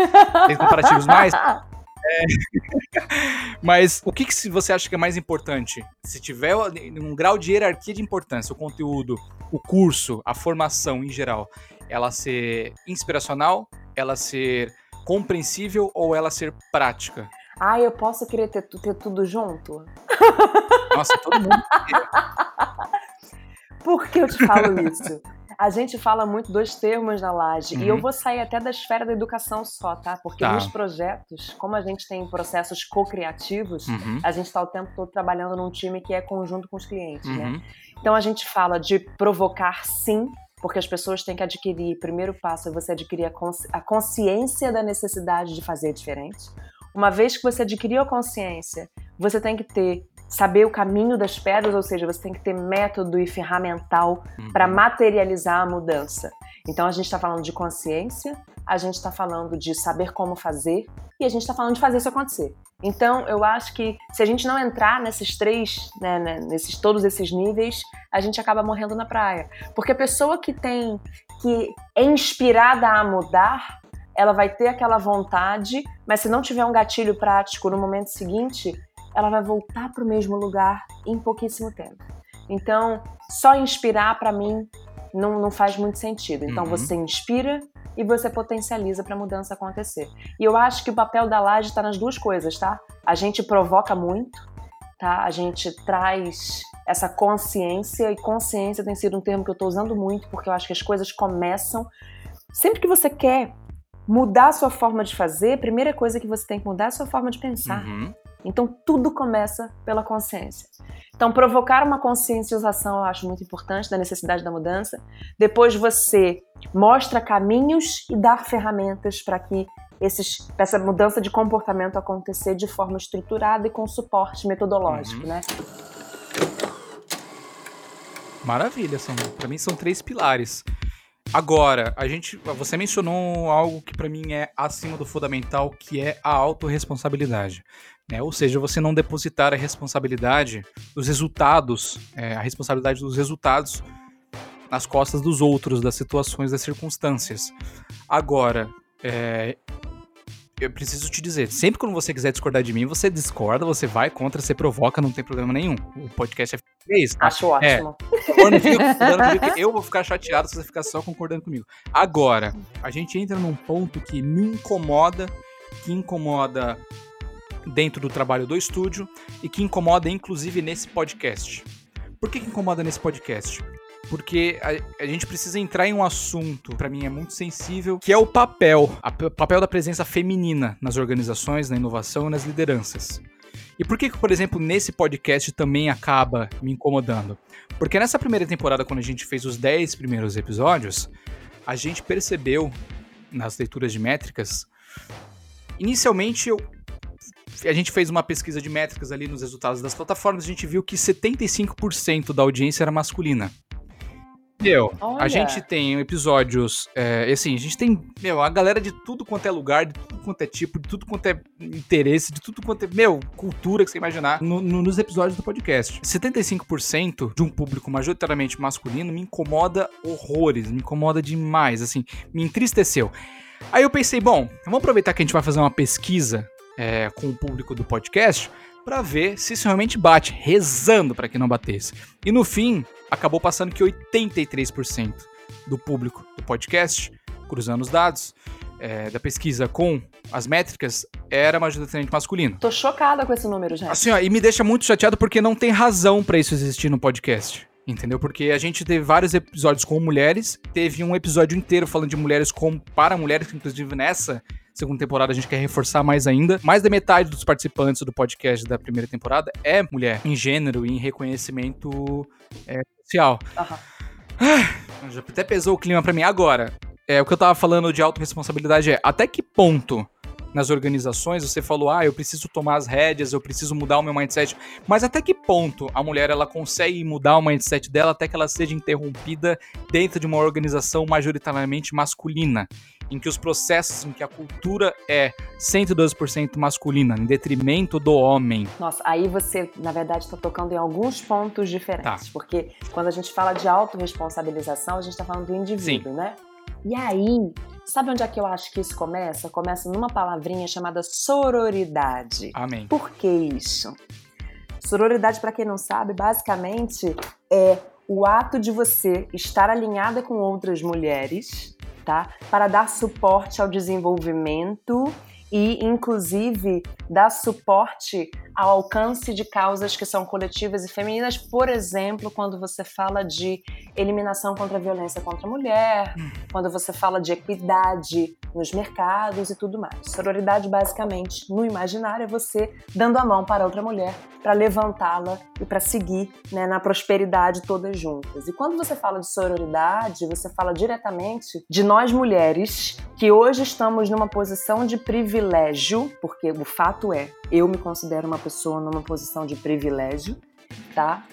três comparativos mais. Mas o que, que você acha que é mais importante? Se tiver um grau de hierarquia de importância, o conteúdo, o curso, a formação em geral, ela ser inspiracional, ela ser compreensível ou ela ser prática? Ah, eu posso querer ter, ter tudo junto? Nossa, todo mundo. Por que eu te falo isso? A gente fala muito dois termos na laje. E eu Uhum. vou sair até da esfera da educação só, tá? Porque Tá. nos projetos, como a gente tem processos co-criativos, Uhum, a gente está o tempo todo trabalhando num time que é conjunto com os clientes, né? uhum, Então a gente fala de provocar sim, porque as pessoas têm que adquirir, primeiro passo é você adquirir a, consci- a consciência da necessidade de fazer diferente. Uma vez que você adquiriu a consciência, você tem que ter saber o caminho das pedras, ou seja, você tem que ter método e ferramental uhum. para materializar a mudança. Então a gente está falando de consciência, a gente está falando de saber como fazer e a gente está falando de fazer isso acontecer. Então eu acho que se a gente não entrar nesses três, né, né, nesses todos esses níveis, a gente acaba morrendo na praia, porque a pessoa que tem que é inspirada a mudar, ela vai ter aquela vontade, mas se não tiver um gatilho prático no momento seguinte, ela vai voltar para o mesmo lugar em pouquíssimo tempo. Então, só inspirar para mim não, não faz muito sentido. Então, Uhum. você inspira e você potencializa para a mudança acontecer. E eu acho que o papel da laje está nas duas coisas, tá? A gente provoca muito, tá? A gente traz essa consciência e consciência tem sido um termo que eu estou usando muito porque eu acho que as coisas começam sempre que você quer mudar a sua forma de fazer, a primeira coisa que você tem que mudar é a sua forma de pensar. Uhum. Então tudo começa pela consciência. Então provocar uma consciencialização eu acho muito importante da necessidade da mudança. Depois você mostra caminhos e dá ferramentas para que esses, essa mudança de comportamento acontecer de forma estruturada e com suporte metodológico, Uhum. né? Maravilha, são, para mim são três pilares. Agora, a gente, você mencionou algo que pra mim é acima do fundamental, que é a autorresponsabilidade. Né? Ou seja, você não depositar a responsabilidade dos resultados, é, a responsabilidade dos resultados nas costas dos outros, das situações, das circunstâncias. Agora, é, eu preciso te dizer, sempre quando você quiser discordar de mim, você discorda, você vai contra, você provoca, não tem problema nenhum. O podcast é isso, tá? Acho ótimo. Quando fica concordando comigo, eu vou ficar chateado se você ficar só concordando comigo. Agora, a gente entra num ponto que me incomoda, que incomoda dentro do trabalho do estúdio e que incomoda inclusive nesse podcast. Por que, que incomoda nesse podcast? Porque a, a gente precisa entrar em um assunto, pra mim é muito sensível, que é o papel, o papel da presença feminina nas organizações, na inovação e nas lideranças. E por que, que, por exemplo, nesse podcast também acaba me incomodando? Porque nessa primeira temporada, quando a gente fez os 10 primeiros episódios, a gente percebeu nas leituras de métricas. Inicialmente, eu- a gente fez uma pesquisa de métricas ali nos resultados das plataformas, a gente viu que 75% da audiência era masculina. Meu, a Olha. gente tem episódios. É, assim, a gente tem, meu, a galera de tudo quanto é lugar, de tudo quanto é tipo, de tudo quanto é interesse, de tudo quanto é, meu, cultura que você imaginar no- no- nos episódios do podcast. 75% de um público majoritariamente masculino me incomoda horrores, me incomoda demais, assim, me entristeceu. Aí eu pensei, bom, vamos aproveitar que a gente vai fazer uma pesquisa é, com o público do podcast pra ver se isso realmente bate, rezando pra que não batesse. E no fim, acabou passando que 83% do público do podcast, cruzando os dados é, da pesquisa com as métricas, era majoritariamente masculino. Tô chocada com esse número, gente. Assim, ó, e me deixa muito chateado porque não tem razão pra isso existir no podcast. Entendeu? Porque a gente teve vários episódios com mulheres, teve um episódio inteiro falando de mulheres com para mulheres, inclusive nessa segunda temporada a gente quer reforçar mais ainda. Mais da metade dos participantes do podcast da primeira temporada é mulher, em gênero e em reconhecimento é, social. Aham. Já até pesou o clima pra mim. Agora, é, o que eu tava falando de autorresponsabilidade é até que ponto nas organizações você falou, ah, eu preciso tomar as rédeas, eu preciso mudar o meu mindset, mas até que ponto a mulher ela consegue mudar o mindset dela até que ela seja interrompida dentro de uma organização majoritariamente masculina? em que os processos, em que a cultura é 112% masculina, em detrimento do homem. Nossa, aí você, na verdade, está tocando em alguns pontos diferentes. Tá. Porque quando a gente fala de autorresponsabilização, a gente está falando do indivíduo, né? E aí, sabe onde é que eu acho que isso começa? Começa numa palavrinha chamada sororidade. Amém. Por que isso? Sororidade, para quem não sabe, basicamente é o ato de você estar alinhada com outras mulheres, tá? Para dar suporte ao desenvolvimento e, inclusive, dar suporte ao alcance de causas que são coletivas e femininas, por exemplo, quando você fala de eliminação contra a violência contra a mulher, quando você fala de equidade nos mercados e tudo mais. Sororidade, basicamente, no imaginário, é você dando a mão para outra mulher para levantá-la e para seguir né, na prosperidade todas juntas. E quando você fala de sororidade, você fala diretamente de nós mulheres que hoje estamos numa posição de privilégio, porque o fato é, eu me considero uma pessoa numa posição de privilégio, tá?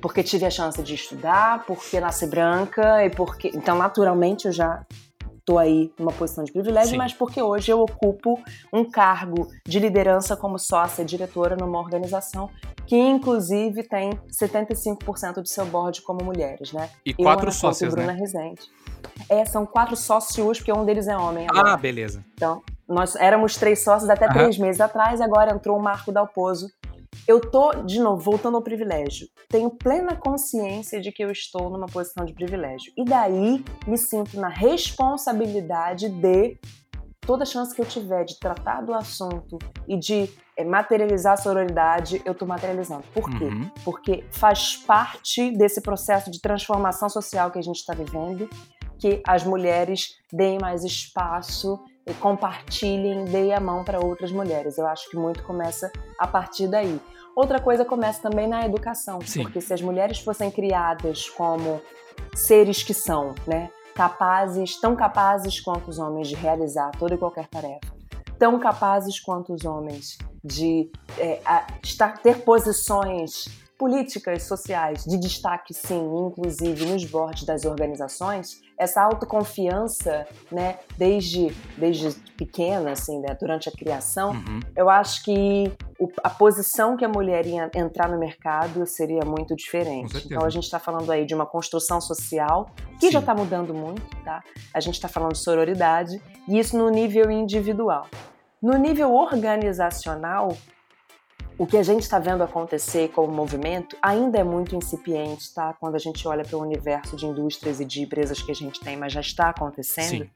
Porque tive a chance de estudar, porque nasci branca e porque. Então, naturalmente, eu já tô aí numa posição de privilégio, Sim. mas porque hoje eu ocupo um cargo de liderança como sócia e diretora numa organização que, inclusive, tem 75% do seu board como mulheres, né? E Eu, quatro Ana e Bruna né? Rezende. É, são quatro sócios, porque um deles é homem agora. Ah, beleza. Então, nós éramos três sócios até Aham. três meses atrás, agora entrou o Marco Dalpozo. Eu tô, de novo, voltando ao privilégio. Tenho plena consciência de que eu estou numa posição de privilégio. E daí me sinto na responsabilidade de toda chance que eu tiver de tratar do assunto e de eh, materializar a sororidade, eu tô materializando. Por quê? Uhum. porque faz parte desse processo de transformação social que a gente está vivendo, que as mulheres deem mais espaço e compartilhem, deem a mão para outras mulheres. Eu acho que muito começa a partir daí. Outra coisa começa também na educação, Sim. porque se as mulheres fossem criadas como seres que são, né, capazes, tão capazes quanto os homens de realizar toda e qualquer tarefa, tão capazes quanto os homens de é, a- estar, ter posições políticas, sociais de destaque, sim, inclusive nos boards das organizações, essa autoconfiança, né, desde, desde pequena, assim, né, durante a criação, Uhum. eu acho que o- a posição que a mulher ia entrar no mercado seria muito diferente. Então a gente está falando aí de uma construção social que já Sim. está mudando muito, tá? A gente está falando de sororidade e isso no nível individual. No nível organizacional, o que a gente está vendo acontecer como movimento ainda é muito incipiente, tá? Quando a gente olha para o universo de indústrias e de empresas que a gente tem, mas já está acontecendo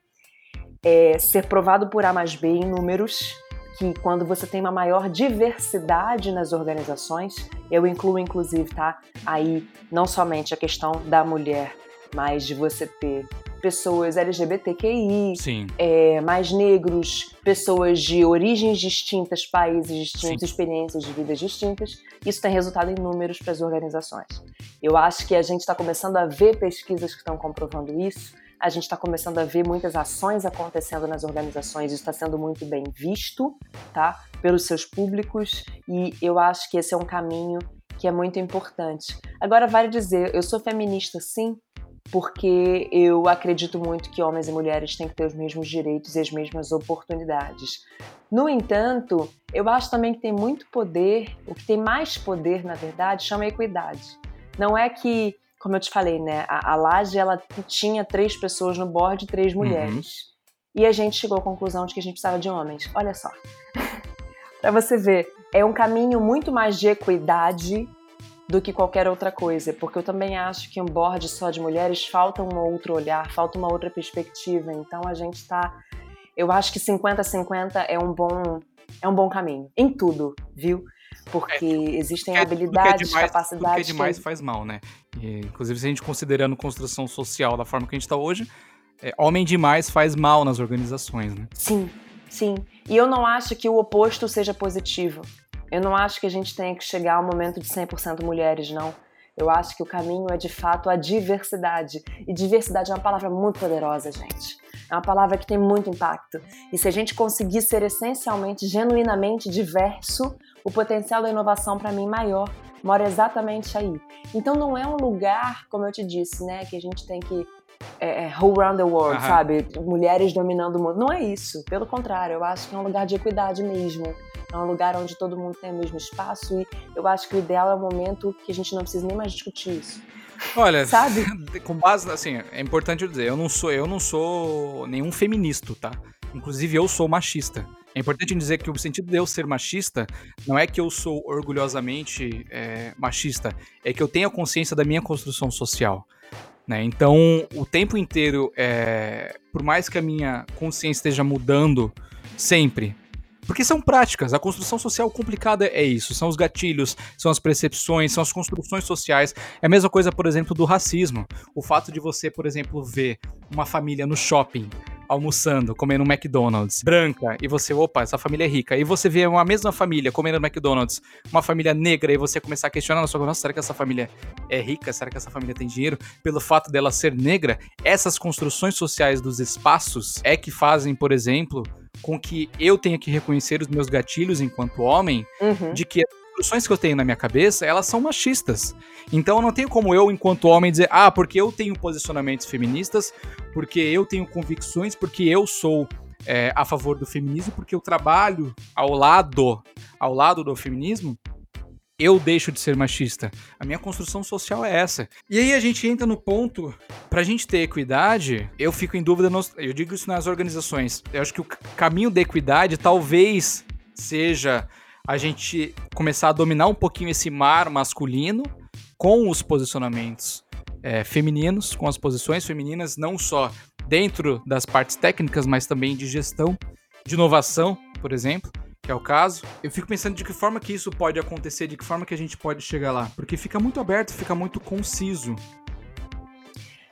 é, ser provado por A mais B em números, que quando você tem uma maior diversidade nas organizações, eu incluo inclusive, tá? Aí não somente a questão da mulher, mas de você ter pessoas LGBTQI, Sim. é, mais negros, pessoas de origens distintas, países distintos, Sim. experiências de vidas distintas. Isso tem resultado em números para as organizações. Eu acho que a gente está começando a ver pesquisas que estão comprovando isso. A gente está começando a ver muitas ações acontecendo nas organizações. Isso está sendo muito bem visto, tá? Pelos seus públicos. E eu acho que esse é um caminho que é muito importante. Agora, vale dizer, eu sou feminista, sim, porque eu acredito muito que homens e mulheres têm que ter os mesmos direitos e as mesmas oportunidades. No entanto, eu acho também que tem muito poder, o que tem mais poder, na verdade, chama equidade. Não é que, como eu te falei, né, a, a Laje ela tinha três pessoas no board e três mulheres. E a gente chegou à conclusão de que a gente precisava de homens. Olha só. Pra você ver, é um caminho muito mais de equidade do que qualquer outra coisa, porque eu também acho que um board só de mulheres falta um outro olhar, falta uma outra perspectiva. Então a gente tá, eu acho que 50-50 é um bom é um bom caminho em tudo, viu? Porque existem Porque tudo que é habilidades, demais- Tudo que é capacidades. demais faz mal, né? E, inclusive, se a gente considerando construção social da forma que a gente tá hoje, é, homem demais faz mal nas organizações, né? Sim, sim. E eu não acho que o oposto seja positivo. Eu não acho que a gente tenha que chegar ao momento de 100% mulheres, não. Eu acho que o caminho é de fato a diversidade. E diversidade é uma palavra muito poderosa, gente. É uma palavra que tem muito impacto. E se a gente conseguir ser essencialmente, genuinamente diverso, o potencial da inovação para mim maior mora exatamente aí. Então não é um lugar, como eu te disse, né, que a gente tem que é, é who around the world, Aham. sabe? Mulheres dominando o mundo. Não é isso. Pelo contrário, eu acho que é um lugar de equidade mesmo. É um lugar onde todo mundo tem o mesmo espaço e eu acho que o ideal é o momento que a gente não precisa nem mais discutir isso. Olha, Sabe? com base, assim, é importante eu dizer, eu não sou, eu não sou nenhum feminista, tá? Inclusive eu sou machista. É importante dizer que o sentido de eu ser machista não é que eu sou orgulhosamente é, machista, é que eu tenho a consciência da minha construção social. Né? Então, o tempo inteiro, é, por mais que a minha consciência esteja mudando sempre, porque são práticas, a construção social complicada é isso, são os gatilhos, são as percepções, são as construções sociais. É a mesma coisa, por exemplo, do racismo. O fato de você, por exemplo, ver uma família no shopping almoçando, comendo um McDonald's, branca, e você, opa, essa família é rica. E você vê uma mesma família comendo McDonald's, uma família negra, e você começar a questionar na sua nossa, será que essa família é rica? Será que essa família tem dinheiro? Pelo fato dela ser negra, essas construções sociais dos espaços é que fazem, por exemplo, com que eu tenha que reconhecer os meus gatilhos enquanto homem, Uhum. de que as construções que eu tenho na minha cabeça, elas são machistas. Então eu não tenho como eu, enquanto homem, dizer, ah, porque eu tenho posicionamentos feministas, porque eu tenho convicções, porque eu sou é, a favor do feminismo, porque eu trabalho ao lado, ao lado do feminismo, eu deixo de ser machista. A minha construção social é essa. E aí a gente entra no ponto, pra gente ter equidade, eu fico em dúvida, nos- eu digo isso nas organizações. Eu acho que o caminho da equidade talvez seja a gente começar a dominar um pouquinho esse mar masculino com os posicionamentos é, femininos, com as posições femininas, não só dentro das partes técnicas, mas também de gestão, de inovação, por exemplo, que é o caso. Eu fico pensando de que forma que isso pode acontecer, de que forma que a gente pode chegar lá, porque fica muito aberto, fica muito conciso.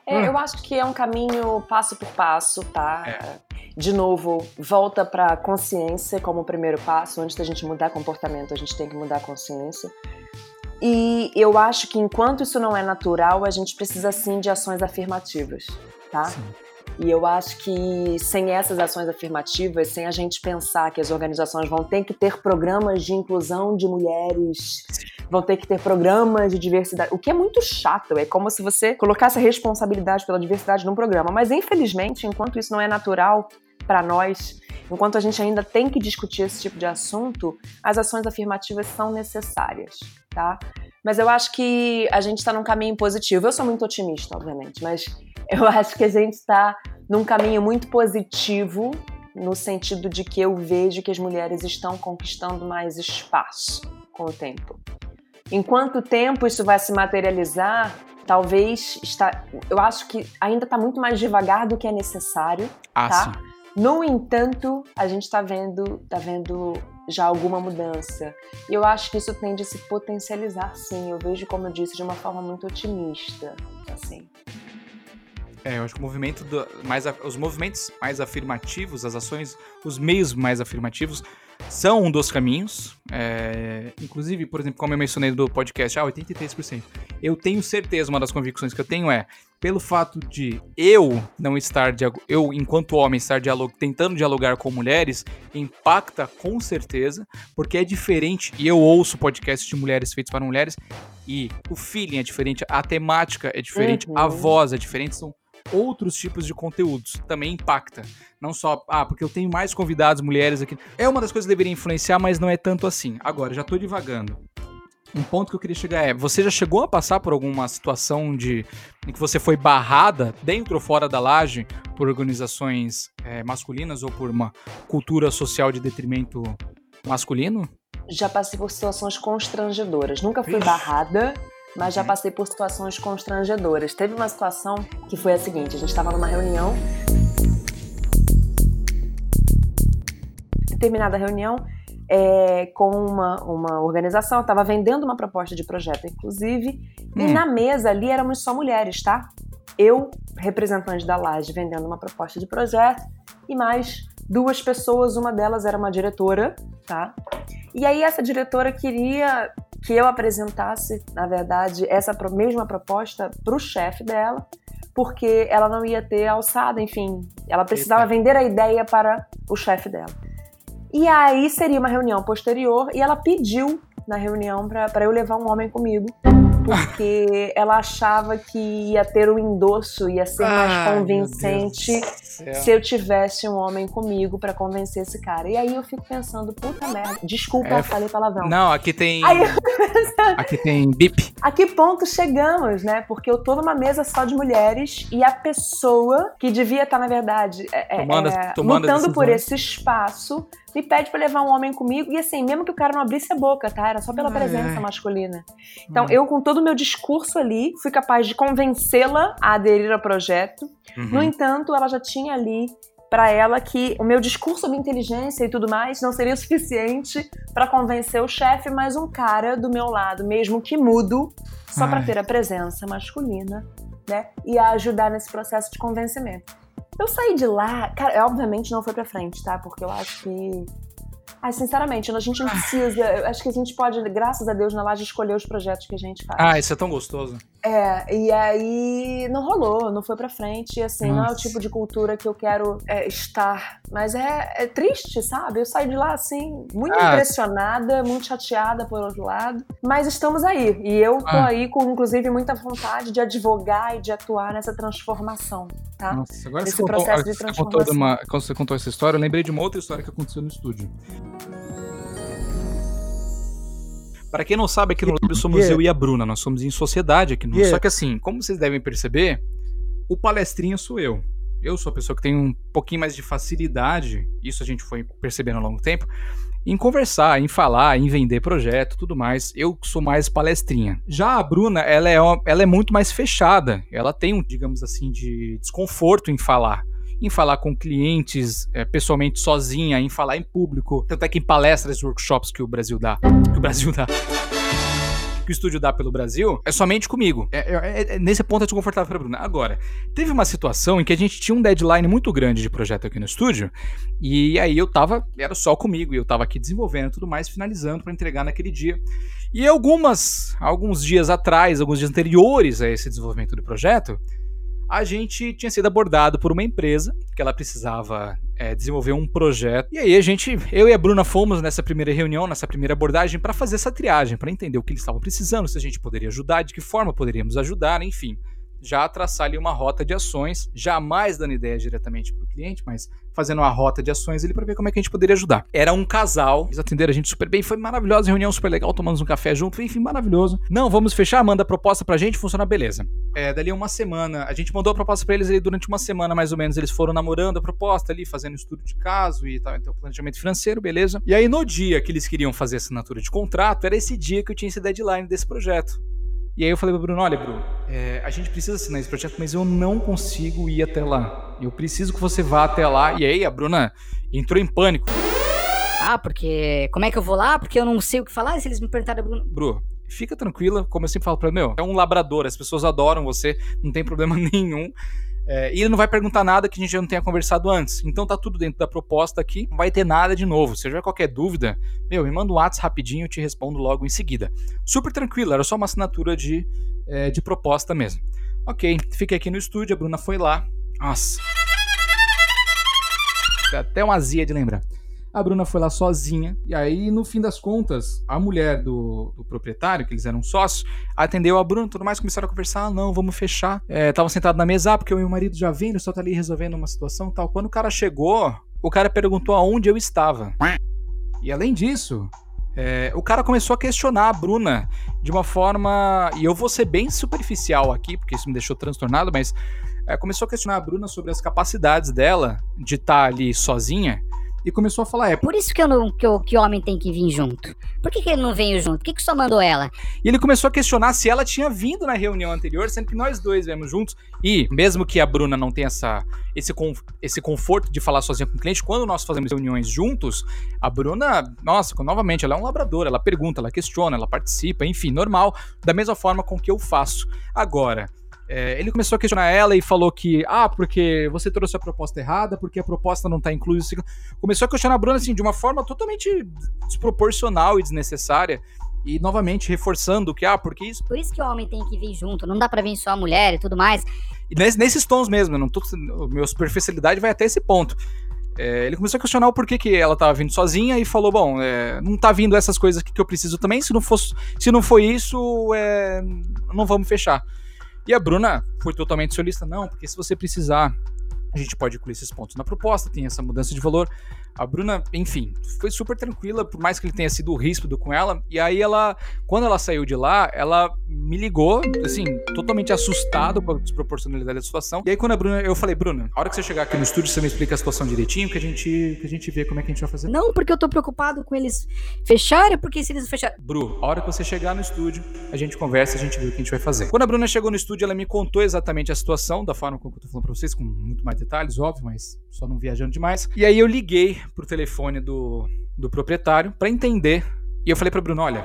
É, eu acho que é um caminho passo por passo, tá? De novo, volta pra consciência como o primeiro passo. Antes da gente mudar comportamento, a gente tem que mudar a consciência. E eu acho que enquanto isso não é natural, a gente precisa sim de ações afirmativas, tá? Sim. E eu acho que sem essas ações afirmativas, sem a gente pensar que as organizações vão ter que ter programas de inclusão de mulheres, vão ter que ter programas de diversidade, o que é muito chato. É como se você colocasse a responsabilidade pela diversidade num programa. Mas infelizmente, enquanto isso não é natural para nós, enquanto a gente ainda tem que discutir esse tipo de assunto, as ações afirmativas são necessárias, tá? Mas eu acho que a gente está num caminho positivo. Eu sou muito otimista, obviamente, mas eu acho que a gente está num caminho muito positivo no sentido de que eu vejo que as mulheres estão conquistando mais espaço com o tempo. Em quanto tempo isso vai se materializar, talvez está, eu acho que ainda está muito mais devagar do que é necessário. Ah, Tá. sim. No entanto, a gente está vendo, tá vendo já alguma mudança. E eu acho que isso tende a se potencializar, sim. Eu vejo, como eu disse, de uma forma muito otimista, assim. É, eu acho que o movimento do- mais, a- os movimentos mais afirmativos, as ações, os meios mais afirmativos são um dos caminhos. É, inclusive, por exemplo, como eu mencionei do podcast, ah, 83%. Eu tenho certeza, uma das convicções que eu tenho é, pelo fato de eu não estar, eu enquanto homem estar dialog, tentando dialogar com mulheres, impacta com certeza, porque é diferente, e eu ouço podcasts de mulheres feitos para mulheres, e o feeling é diferente, a temática é diferente, a Uhum. voz é diferente, são outros tipos de conteúdos. Também impacta. Não só, ah, porque eu tenho mais convidados mulheres aqui. É uma das coisas que deveria influenciar, mas não é tanto assim. Agora, já tô divagando. Um ponto que eu queria chegar é: você já chegou a passar por alguma situação de em que você foi barrada dentro ou fora da laje por organizações eh, masculinas ou por uma cultura social de detrimento masculino? Já passei por situações constrangedoras. Nunca fui Ixi. barrada, mas já Uhum. passei por situações constrangedoras. Teve uma situação que foi a seguinte: a gente estava numa reunião. Determinada reunião é, com uma, uma organização, estava vendendo uma proposta de projeto, inclusive, e Hum. na mesa ali éramos só mulheres, tá? Eu, representante da Laje, vendendo uma proposta de projeto, e mais duas pessoas, uma delas era uma diretora, tá? E aí essa diretora queria que eu apresentasse, na verdade, essa mesma proposta para o chefe dela, porque ela não ia ter alçada, enfim, ela precisava vender a ideia para o chefe dela. E aí seria uma reunião posterior e ela pediu na reunião para eu levar um homem comigo, porque ela achava que ia ter o endosso, ia ser mais convincente se eu tivesse um homem comigo para convencer esse cara. E aí eu fico pensando, puta merda, desculpa, É, falei palavrão. Não, aqui tem. Aí Aqui tem bip. A que ponto chegamos, né? Porque eu tô numa mesa só de mulheres e a pessoa que devia estar, na verdade, é, é, Tomando é, tomando as lutando por esse espaço, me pede pra levar um homem comigo. E assim, mesmo que o cara não abrisse a boca, tá? Era só pela Ai, presença ai. masculina. Então, Hum. eu, com todo o meu discurso ali, fui capaz de convencê-la a aderir ao projeto. Uhum. No entanto, ela já tinha ali pra ela que o meu discurso sobre inteligência e tudo mais não seria suficiente pra convencer o chefe, mas um cara do meu lado, mesmo que mudo, só pra Ai. ter a presença masculina, né, e a ajudar nesse processo de convencimento. Eu saí de lá, cara, obviamente não foi pra frente, tá? Porque eu acho que Ai, sinceramente, a gente não precisa. Eu acho que a gente pode, graças a Deus, na laje escolher os projetos que a gente faz. Ah, isso é tão gostoso. É, e aí não rolou, não foi pra frente, assim, não é o Nossa. tipo de cultura que eu quero é, estar. Mas é, é triste, sabe? Eu saí de lá, assim, muito Ah. impressionada, muito chateada por outro lado. Mas estamos aí, e eu tô Ah. aí com, inclusive, muita vontade de advogar e de atuar nessa transformação, tá? Nossa, agora Esse você contou, processo você contou, de transformação. uma, quando você contou essa história, eu lembrei de uma outra história que aconteceu no estúdio. Para quem não sabe, aqui no Lab somos Yeah. eu e a Bruna, nós somos em sociedade aqui no Yeah. Só que assim, como vocês devem perceber, o palestrinha sou eu. Eu sou a pessoa que tem um pouquinho mais de facilidade, isso a gente foi percebendo ao longo do tempo, em conversar, em falar, em vender projeto, tudo mais. Eu sou mais palestrinha. Já a Bruna, ela é, ela é muito mais fechada. Ela tem um, digamos assim, de desconforto em falar. Em falar com clientes, é, pessoalmente sozinha, em falar em público. Tanto é que em palestras e workshops que o Brasil dá. Que o Brasil dá. Que o estúdio dá pelo Brasil, é somente comigo. É, é- é- nesse ponto é desconfortável pra Bruna. Agora, teve uma situação em que a gente tinha um deadline muito grande de projeto aqui no estúdio. E aí eu tava, era só comigo, e eu tava aqui desenvolvendo tudo mais, finalizando pra entregar naquele dia. E algumas, alguns dias atrás, alguns dias anteriores a esse desenvolvimento do projeto, a gente tinha sido abordado por uma empresa que ela precisava é, desenvolver um projeto. E aí a gente, eu e a Bruna fomos nessa primeira reunião, nessa primeira abordagem, para fazer essa triagem, para entender o que eles estavam precisando, se a gente poderia ajudar, de que forma poderíamos ajudar, enfim. Já traçar ali uma rota de ações, jamais dando ideia diretamente para o cliente, mas fazendo uma rota de ações ali para ver como é que a gente poderia ajudar. Era um casal, eles atenderam a gente super bem, foi maravilhosa, reunião super legal, tomamos um café junto, enfim, maravilhoso. Não, vamos fechar, manda a proposta pra gente, funciona beleza. É, dali uma semana, a gente mandou a proposta pra eles ali durante uma semana mais ou menos, eles foram namorando a proposta ali, fazendo estudo de caso e tal, então planejamento financeiro, beleza. E aí no dia que eles queriam fazer assinatura de contrato, era esse dia que eu tinha esse deadline desse projeto. E aí eu falei pro Bruno, olha Bruno, é, a gente precisa assinar esse projeto, mas eu não consigo ir até lá. Eu preciso que você vá até lá. E aí a Bruna entrou em pânico. Ah, porque. Como é que eu vou lá? Porque eu não sei o que falar. E se eles me perguntarem, Bruno. Bru, fica tranquila, como eu sempre falo pra ele, meu, é um labrador, as pessoas adoram você, não tem problema nenhum. É, e ele não vai perguntar nada que a gente já não tenha conversado antes. Então tá tudo dentro da proposta aqui, não vai ter nada de novo. Se tiver qualquer dúvida, meu, me manda um WhatsApp rapidinho, eu te respondo logo em seguida. Super tranquilo, era só uma assinatura de, é, de proposta mesmo. Ok, fiquei aqui no estúdio, a Bruna foi lá. Nossa. Até uma azia de lembrar. A Bruna foi lá sozinha, e aí, no fim das contas, a mulher do, do proprietário, que eles eram sócios, atendeu a Bruna, tudo mais, começaram a conversar, ah, não, vamos fechar. Estavam sentados na mesa, ah, porque eu e o marido já vêm, só tá ali resolvendo uma situação tal. Quando o cara chegou, o cara perguntou aonde eu estava. E além disso, é, o cara começou a questionar a Bruna de uma forma. E eu vou ser bem superficial aqui, porque isso me deixou transtornado, mas é, começou a questionar a Bruna sobre as capacidades dela de estar ali sozinha. E começou a falar, é, Por isso que, eu não, que, o que homem tem que vir junto. Por que, que ele não veio junto? Por que, que só mandou ela? E ele começou a questionar se ela tinha vindo na reunião anterior, sendo que nós dois viemos juntos. E, mesmo que a Bruna não tenha essa, esse, esse conforto de falar sozinha com o cliente, quando nós fazemos reuniões juntos, a Bruna, nossa, novamente, ela é um labrador, ela pergunta, ela questiona, ela participa, enfim, normal, da mesma forma com que eu faço. Agora. É, ele começou a questionar ela e falou que, ah, porque você trouxe a proposta errada, porque a proposta não tá inclusa. Começou a questionar a Bruna assim, de uma forma totalmente desproporcional e desnecessária. E novamente reforçando que, ah, porque isso Por isso que o homem tem que vir junto. Não dá pra vir só a mulher e tudo mais. E nesse- nesses tons mesmo, não tô, minha superficialidade vai até esse ponto. É, ele começou a questionar o porquê que ela tava vindo sozinha e falou: Bom, é, não tá vindo essas coisas que eu preciso também. Se não, fosse, se não foi isso, é, não vamos fechar. E a Bruna foi totalmente solista: Não, porque se você precisar, a gente pode incluir esses pontos na proposta, tem essa mudança de valor. A Bruna, enfim, foi super tranquila, por mais que ele tenha sido ríspido com ela. E aí ela, quando ela saiu de lá, ela me ligou, assim, totalmente assustado com a desproporcionalidade da situação. E aí quando a Bruna, eu falei, Bruna, a hora que você chegar aqui no estúdio, você me explica a situação direitinho, que a gente, que a gente vê como é que a gente vai fazer. Não porque eu tô preocupado com eles fecharem, porque se eles fecharem. Bru, a hora que você chegar no estúdio, a gente conversa, a gente vê o que a gente vai fazer. Quando a Bruna chegou no estúdio, ela me contou exatamente a situação, da forma como eu tô falando pra vocês, com muito mais detalhes, óbvio, mas só não viajando demais. E aí eu liguei pro telefone do, do proprietário pra entender. E eu falei pra Bruna, olha,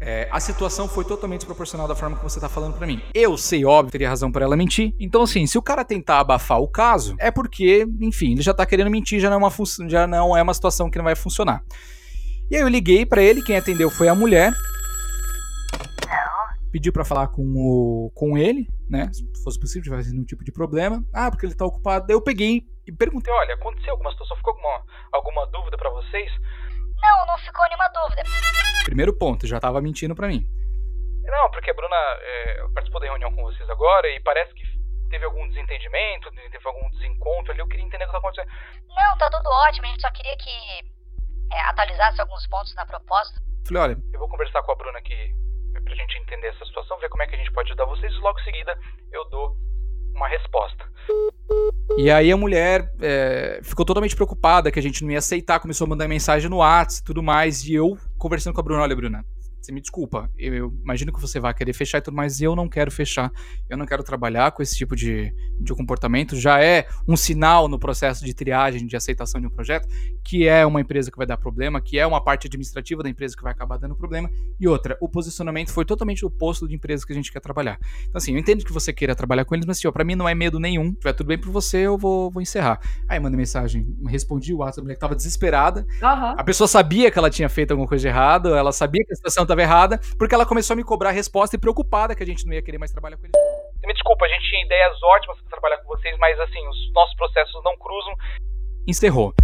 é, a situação foi totalmente desproporcional da forma que você tá falando pra mim. Eu sei, óbvio, teria razão pra ela mentir. Então, assim, se o cara tentar abafar o caso, é porque, enfim, ele já tá querendo mentir, já não é uma, já não é uma situação que não vai funcionar. E aí eu liguei pra ele, quem atendeu foi a mulher. Pediu pra falar com, o, com ele, né? Se fosse possível, tivesse nenhum tipo de problema. Ah, porque ele tá ocupado. Daí eu peguei e perguntei: olha, aconteceu alguma situação? Ficou alguma, alguma dúvida pra vocês? Não, não ficou nenhuma dúvida. Primeiro ponto, já tava mentindo pra mim. Não, porque a Bruna é, participou da reunião com vocês agora e parece que teve algum desentendimento, teve algum desencontro ali. Eu queria entender o que tá acontecendo. Não, tá tudo ótimo. A gente só queria que é, atualizasse alguns pontos na proposta. Falei, olha, eu vou conversar com a Bruna aqui pra gente entender essa situação, ver como é que a gente pode ajudar vocês e logo em seguida eu dou uma resposta. E aí a mulher é, ficou totalmente preocupada que a gente não ia aceitar, começou a mandar mensagem no WhatsApp e tudo mais, e eu conversando com a Bruna, olha Bruna, você me desculpa, eu, eu imagino que você vai querer fechar e tudo mais, eu não quero fechar, eu não quero trabalhar com esse tipo de, de comportamento, já é um sinal no processo de triagem, de aceitação de um projeto, que é uma empresa que vai dar problema, que é uma parte administrativa da empresa que vai acabar dando problema, e outra, o posicionamento foi totalmente oposto de empresa que a gente quer trabalhar. Então assim, eu entendo que você queira trabalhar com eles, mas assim, ó, pra mim não é medo nenhum, se tiver tudo bem pra você, eu vou, vou encerrar. Aí mandei mensagem, respondi o WhatsApp, a mulher que tava desesperada, Aham. a pessoa sabia que ela tinha feito alguma coisa de errado, ela sabia que a situação estava errada, porque ela começou a me cobrar a resposta e preocupada que a gente não ia querer mais trabalhar com eles. Me desculpa, a gente tinha ideias ótimas para trabalhar com vocês, mas assim, os nossos processos não cruzam. Encerrou.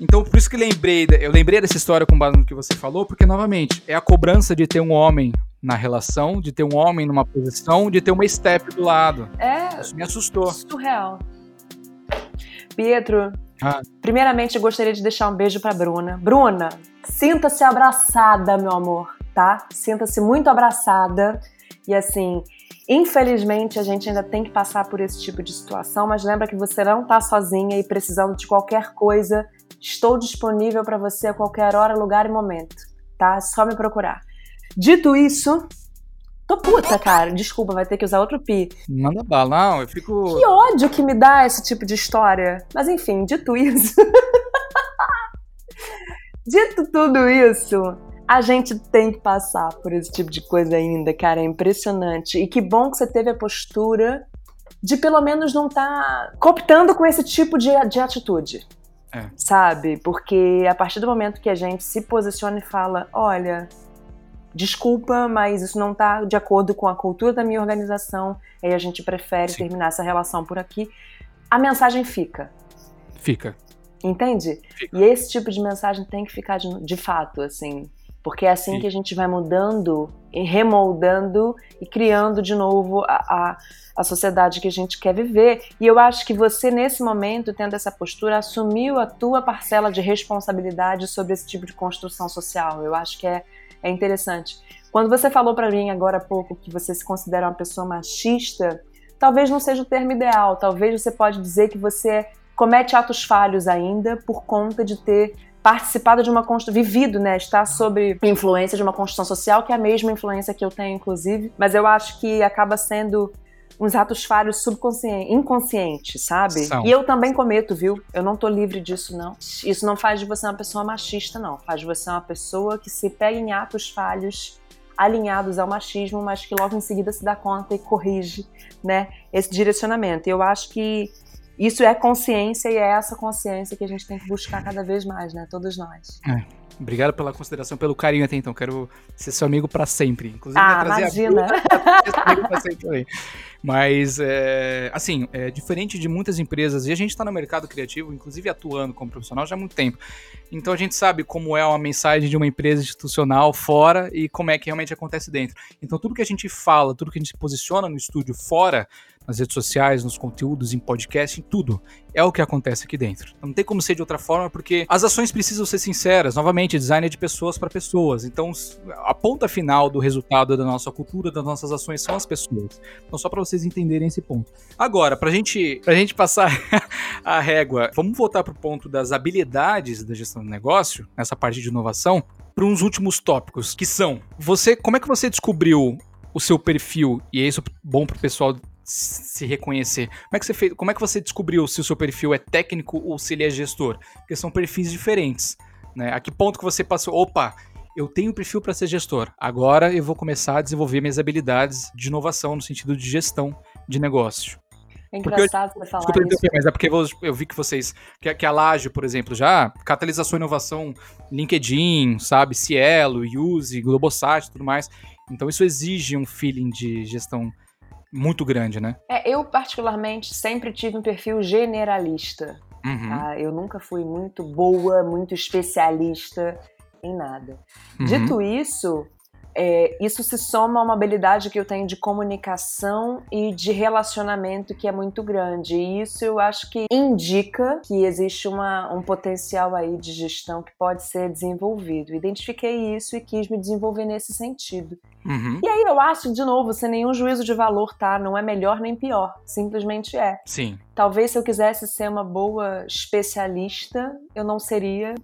Então, por isso que lembrei, eu lembrei dessa história com base no que você falou, porque novamente, é a cobrança de ter um homem na relação, de ter um homem numa posição, de ter uma step do lado. É Isso me assustou. surreal. Pietro, Ah. primeiramente eu gostaria de deixar um beijo pra Bruna. Bruna, sinta-se abraçada, meu amor, tá? Sinta-se muito abraçada. E assim, infelizmente a gente ainda tem que passar por esse tipo de situação, mas lembra que você não tá sozinha e precisando de qualquer coisa, estou disponível pra você a qualquer hora, lugar e momento, tá? É só me procurar. Dito isso, tô puta, cara. Desculpa, vai ter que usar outro pi. Manda bala, não, eu fico. Que ódio que me dá esse tipo de história. Mas enfim, dito isso. dito tudo isso, a gente tem que passar por esse tipo de coisa ainda, cara. É impressionante. E que bom que você teve a postura de pelo menos não estar cooptando com esse tipo de, de atitude. É. Sabe? Porque a partir do momento que a gente se posiciona e fala: olha. Desculpa, mas isso não está de acordo com a cultura da minha organização. Aí a gente prefere Sim. terminar essa relação por aqui. A mensagem fica. Fica. Entende? Fica. E esse tipo de mensagem tem que ficar de, de fato, assim. Porque é assim Sim. que a gente vai mudando e remoldando e criando de novo a, a, a sociedade que a gente quer viver. E eu acho que você, nesse momento, tendo essa postura, assumiu a tua parcela de responsabilidade sobre esse tipo de construção social. Eu acho que é, é interessante. Quando você falou pra mim agora há pouco que você se considera uma pessoa machista, talvez não seja o termo ideal. Talvez você pode dizer que você comete atos falhos ainda por conta de ter participado de uma construção, vivido, né, estar sob influência de uma construção social, que é a mesma influência que eu tenho, inclusive, mas eu acho que acaba sendo uns atos falhos subconscientes, inconscientes, sabe? São. E eu também cometo, viu? Eu não tô livre disso, não. Isso não faz de você uma pessoa machista, não. Faz de você uma pessoa que se pega em atos falhos alinhados ao machismo, mas que logo em seguida se dá conta e corrige, né, esse direcionamento. E eu acho que isso é consciência e é essa consciência que a gente tem que buscar cada vez mais, né? Todos nós. Obrigado pela consideração, pelo carinho até então. Quero ser seu amigo pra sempre. Inclusive, Ah, trazer imagina. a amigo pra sempre também. Mas, é, assim, é diferente de muitas empresas, e a gente está no mercado criativo, inclusive atuando como profissional já há muito tempo. Então a gente sabe como é uma mensagem de uma empresa institucional fora e como é que realmente acontece dentro. Então tudo que a gente fala, tudo que a gente posiciona no estúdio fora, nas redes sociais, nos conteúdos, em podcast, em tudo, é o que acontece aqui dentro. Não tem como ser de outra forma, porque as ações precisam ser sinceras. Novamente, design é de pessoas para pessoas. Então, a ponta final do resultado da nossa cultura, das nossas ações, são as pessoas. Então, só para vocês entenderem esse ponto. Agora, para gente, a gente passar a régua, vamos voltar para o ponto das habilidades da gestão do negócio, nessa parte de inovação, para uns últimos tópicos, que são: você, como é que você descobriu o seu perfil? E é isso bom para o pessoal se reconhecer. Como é que você fez, como é que você descobriu se o seu perfil é técnico ou se ele é gestor? Porque são perfis diferentes, né? A que ponto que você passou, opa, eu tenho perfil para ser gestor. Agora eu vou começar a desenvolver minhas habilidades de inovação no sentido de gestão de negócio. É engraçado eu, você falar desculpa, isso. mas é porque eu, eu, vi que vocês, que, que a Laje, por exemplo, já catalisação inovação, LinkedIn, sabe, Cielo, Use, Globosat, tudo mais. Então isso exige um feeling de gestão muito grande, né? É, eu, particularmente, sempre tive um perfil generalista. Uhum. Tá? Eu nunca fui muito boa, muito especialista em nada. Uhum. Dito isso, é, isso se soma a uma habilidade que eu tenho de comunicação e de relacionamento que é muito grande. E isso eu acho que indica que existe uma, um potencial aí de gestão que pode ser desenvolvido. Identifiquei isso e quis me desenvolver nesse sentido. Uhum. E aí eu acho, de novo, sem nenhum juízo de valor, tá? Não é melhor nem pior. Simplesmente é. Sim. Talvez se eu quisesse ser uma boa especialista, eu não seria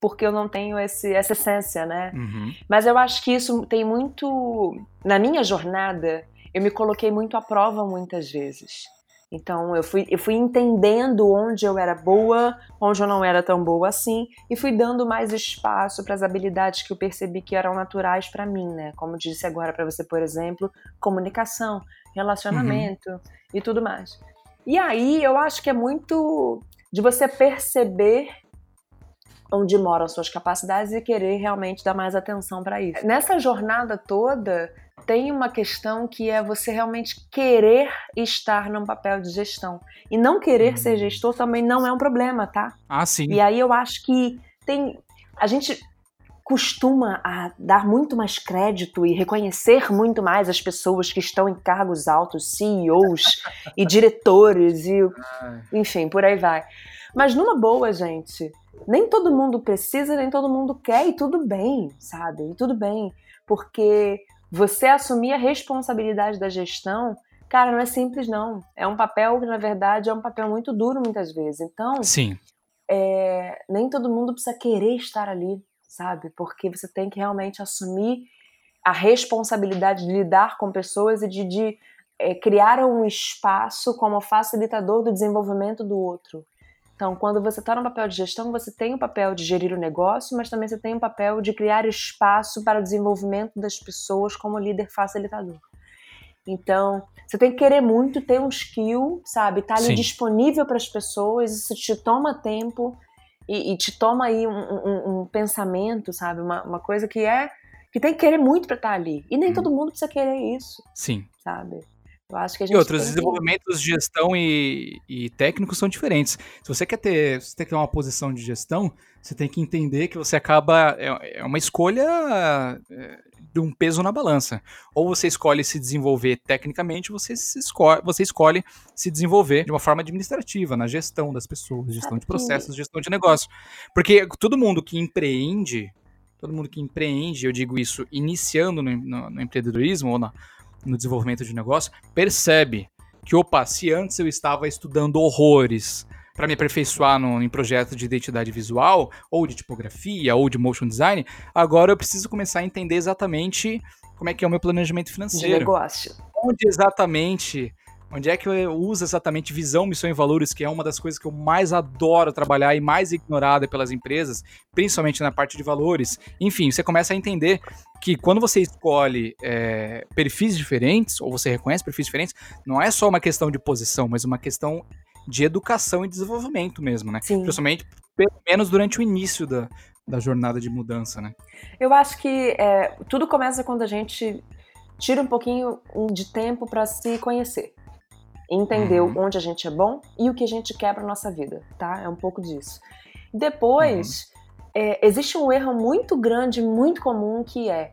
porque eu não tenho esse, essa essência, né? Uhum. Mas eu acho que isso tem muito. Na minha jornada, eu me coloquei muito à prova muitas vezes. Então eu fui, eu fui entendendo onde eu era boa, onde eu não era tão boa assim, e fui dando mais espaço para as habilidades que eu percebi que eram naturais para mim, né? Como disse agora para você, por exemplo, comunicação, relacionamento uhum. e tudo mais. E aí eu acho que é muito de você perceber onde moram suas capacidades e querer realmente dar mais atenção para isso. Nessa jornada toda, tem uma questão que é você realmente querer estar num papel de gestão. E não querer Hum. ser gestor também não é um problema, tá? Ah, sim. E aí eu acho que tem. A gente costuma a dar muito mais crédito e reconhecer muito mais as pessoas que estão em cargos altos, CEOs e diretores e enfim, por aí vai. Mas numa boa, gente, nem todo mundo precisa, nem todo mundo quer, e tudo bem, sabe? E tudo bem. Porque você assumir a responsabilidade da gestão, cara, não é simples, não. É um papel que, na verdade, é um papel muito duro muitas vezes. Então, Sim. é, nem todo mundo precisa querer estar ali, sabe? Porque você tem que realmente assumir a responsabilidade de lidar com pessoas e de, de é, criar um espaço como facilitador do desenvolvimento do outro. Então, quando você está no papel de gestão, você tem o papel de gerir o negócio, mas também você tem o papel de criar espaço para o desenvolvimento das pessoas como líder facilitador. Então, você tem que querer muito ter um skill, sabe? Estar tá ali Sim. disponível para as pessoas, isso te toma tempo e, e te toma aí um, um- um pensamento, sabe? Uma, uma coisa que é. que tem que querer muito para estar ali. E nem Hum. todo mundo precisa querer isso, Sim. sabe? Eu acho que a gente E outros tem que- desenvolvimentos de gestão e, e técnicos são diferentes. Se você quer ter, você quer ter uma posição de gestão, você tem que entender que você acaba. É, é uma escolha é, de um peso na balança. Ou você escolhe se desenvolver tecnicamente, ou você, se escolhe, você escolhe se desenvolver de uma forma administrativa, na gestão das pessoas, gestão de que- processos, gestão de negócio. Porque todo mundo que empreende, todo mundo que empreende, eu digo isso, iniciando no, no- no empreendedorismo ou na- no desenvolvimento de negócio, percebe que, opa, se antes eu estava estudando horrores para me aperfeiçoar no, em projeto de identidade visual, ou de tipografia, ou de motion design, agora eu preciso começar a entender exatamente como é que é o meu planejamento de financeiro. negócio. Onde exatamente, onde é que eu uso exatamente visão, missão e valores, que é uma das coisas que eu mais adoro trabalhar e mais ignorada pelas empresas, principalmente na parte de valores. Enfim, você começa a entender que quando você escolhe é, perfis diferentes, ou você reconhece perfis diferentes, não é só uma questão de posição, mas uma questão de educação e desenvolvimento mesmo, né? Sim. Principalmente, pelo menos durante o início da, da jornada de mudança, né? Eu acho que é, tudo começa quando a gente tira um pouquinho de tempo para se conhecer. Entender Uhum. onde a gente é bom e o que a gente quer para nossa vida, tá? É um pouco disso. Depois, é, existe um erro muito grande, muito comum, que é,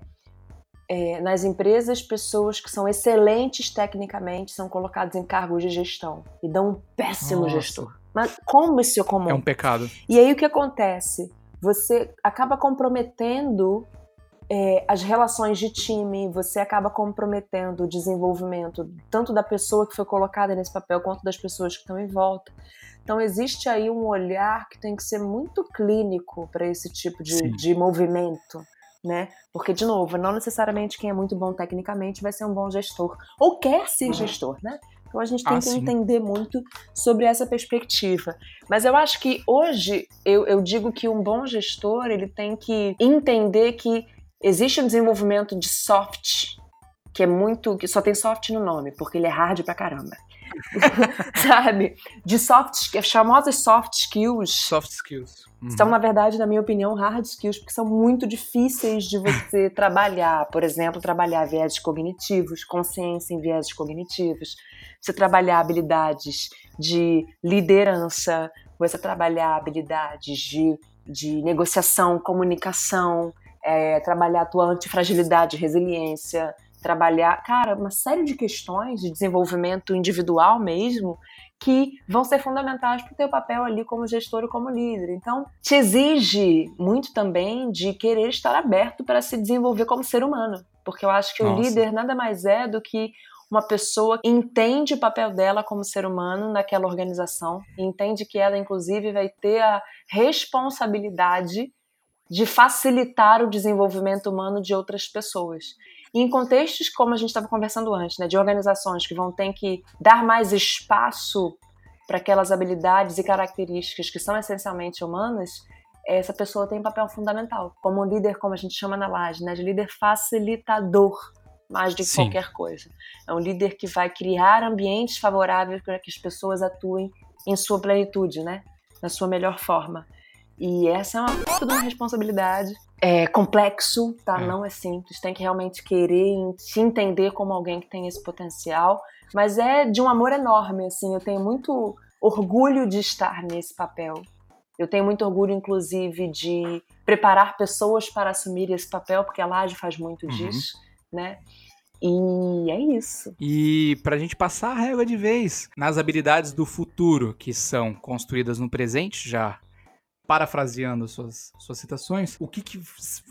é, nas empresas, pessoas que são excelentes tecnicamente são colocadas em cargos de gestão e dão um péssimo Nossa. gestor. Mas como isso é comum? É um pecado. E aí o que acontece? Você acaba comprometendo é, as relações de time, você acaba comprometendo o desenvolvimento tanto da pessoa que foi colocada nesse papel quanto das pessoas que estão em volta. Então existe aí um olhar que tem que ser muito clínico para esse tipo de, de movimento. Né? Porque, de novo, não necessariamente quem é muito bom tecnicamente vai ser um bom gestor. Ou quer ser gestor, né? Então a gente tem Ah, que sim. entender muito sobre essa perspectiva. Mas eu acho que hoje eu, eu digo que um bom gestor ele tem que entender que existe um desenvolvimento de soft que é muito que só tem soft no nome porque ele é hard pra caramba, sabe? De soft, as famosas soft skills Soft skills. Uhum. são, na verdade, na minha opinião, hard skills, porque são muito difíceis de você trabalhar. Por exemplo, trabalhar viéses cognitivos, consciência em viéses cognitivos, você trabalhar habilidades de liderança, você trabalhar habilidades de, de negociação, comunicação, é, trabalhar a tua antifragilidade, resiliência, trabalhar, cara, uma série de questões de desenvolvimento individual mesmo, que vão ser fundamentais para o teu papel ali como gestor e como líder. Então, te exige muito também de querer estar aberto para se desenvolver como ser humano, porque eu acho que o Nossa. líder nada mais é do que uma pessoa que entende o papel dela como ser humano naquela organização, entende que ela, inclusive, vai ter a responsabilidade de facilitar o desenvolvimento humano de outras pessoas. E em contextos como a gente estava conversando antes, né, de organizações que vão ter que dar mais espaço para aquelas habilidades e características que são essencialmente humanas, essa pessoa tem um papel fundamental, como um líder, como a gente chama na laje, né, de líder facilitador, mais do que Sim. qualquer coisa. É um líder que vai criar ambientes favoráveis para que as pessoas atuem em sua plenitude, né, na sua melhor forma. E essa é uma puta de uma responsabilidade. É complexo, tá? É. Não é simples. Tem que realmente querer te entender como alguém que tem esse potencial. Mas é de um amor enorme, assim. Eu tenho muito orgulho de estar nesse papel. Eu tenho muito orgulho, inclusive, de preparar pessoas para assumir esse papel, porque a Laje faz muito Uhum. disso, né? E é isso. E pra gente passar a régua de vez nas habilidades do futuro que são construídas no presente, já parafraseando suas, suas citações, o que, que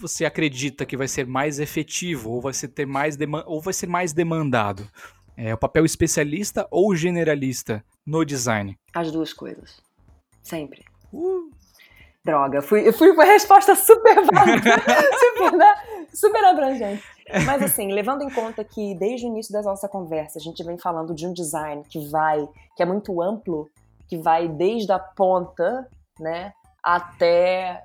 você acredita que vai ser mais efetivo ou vai ser, ter mais ou vai ser mais demandado? É, o papel especialista ou generalista no design? As duas coisas. Sempre. Uh, Droga, fui, eu fui com a resposta super vaga, super, né? super abrangente. Mas assim, levando em conta que desde o início da nossa conversa a gente vem falando de um design que vai, que é muito amplo, que vai desde a ponta, né, até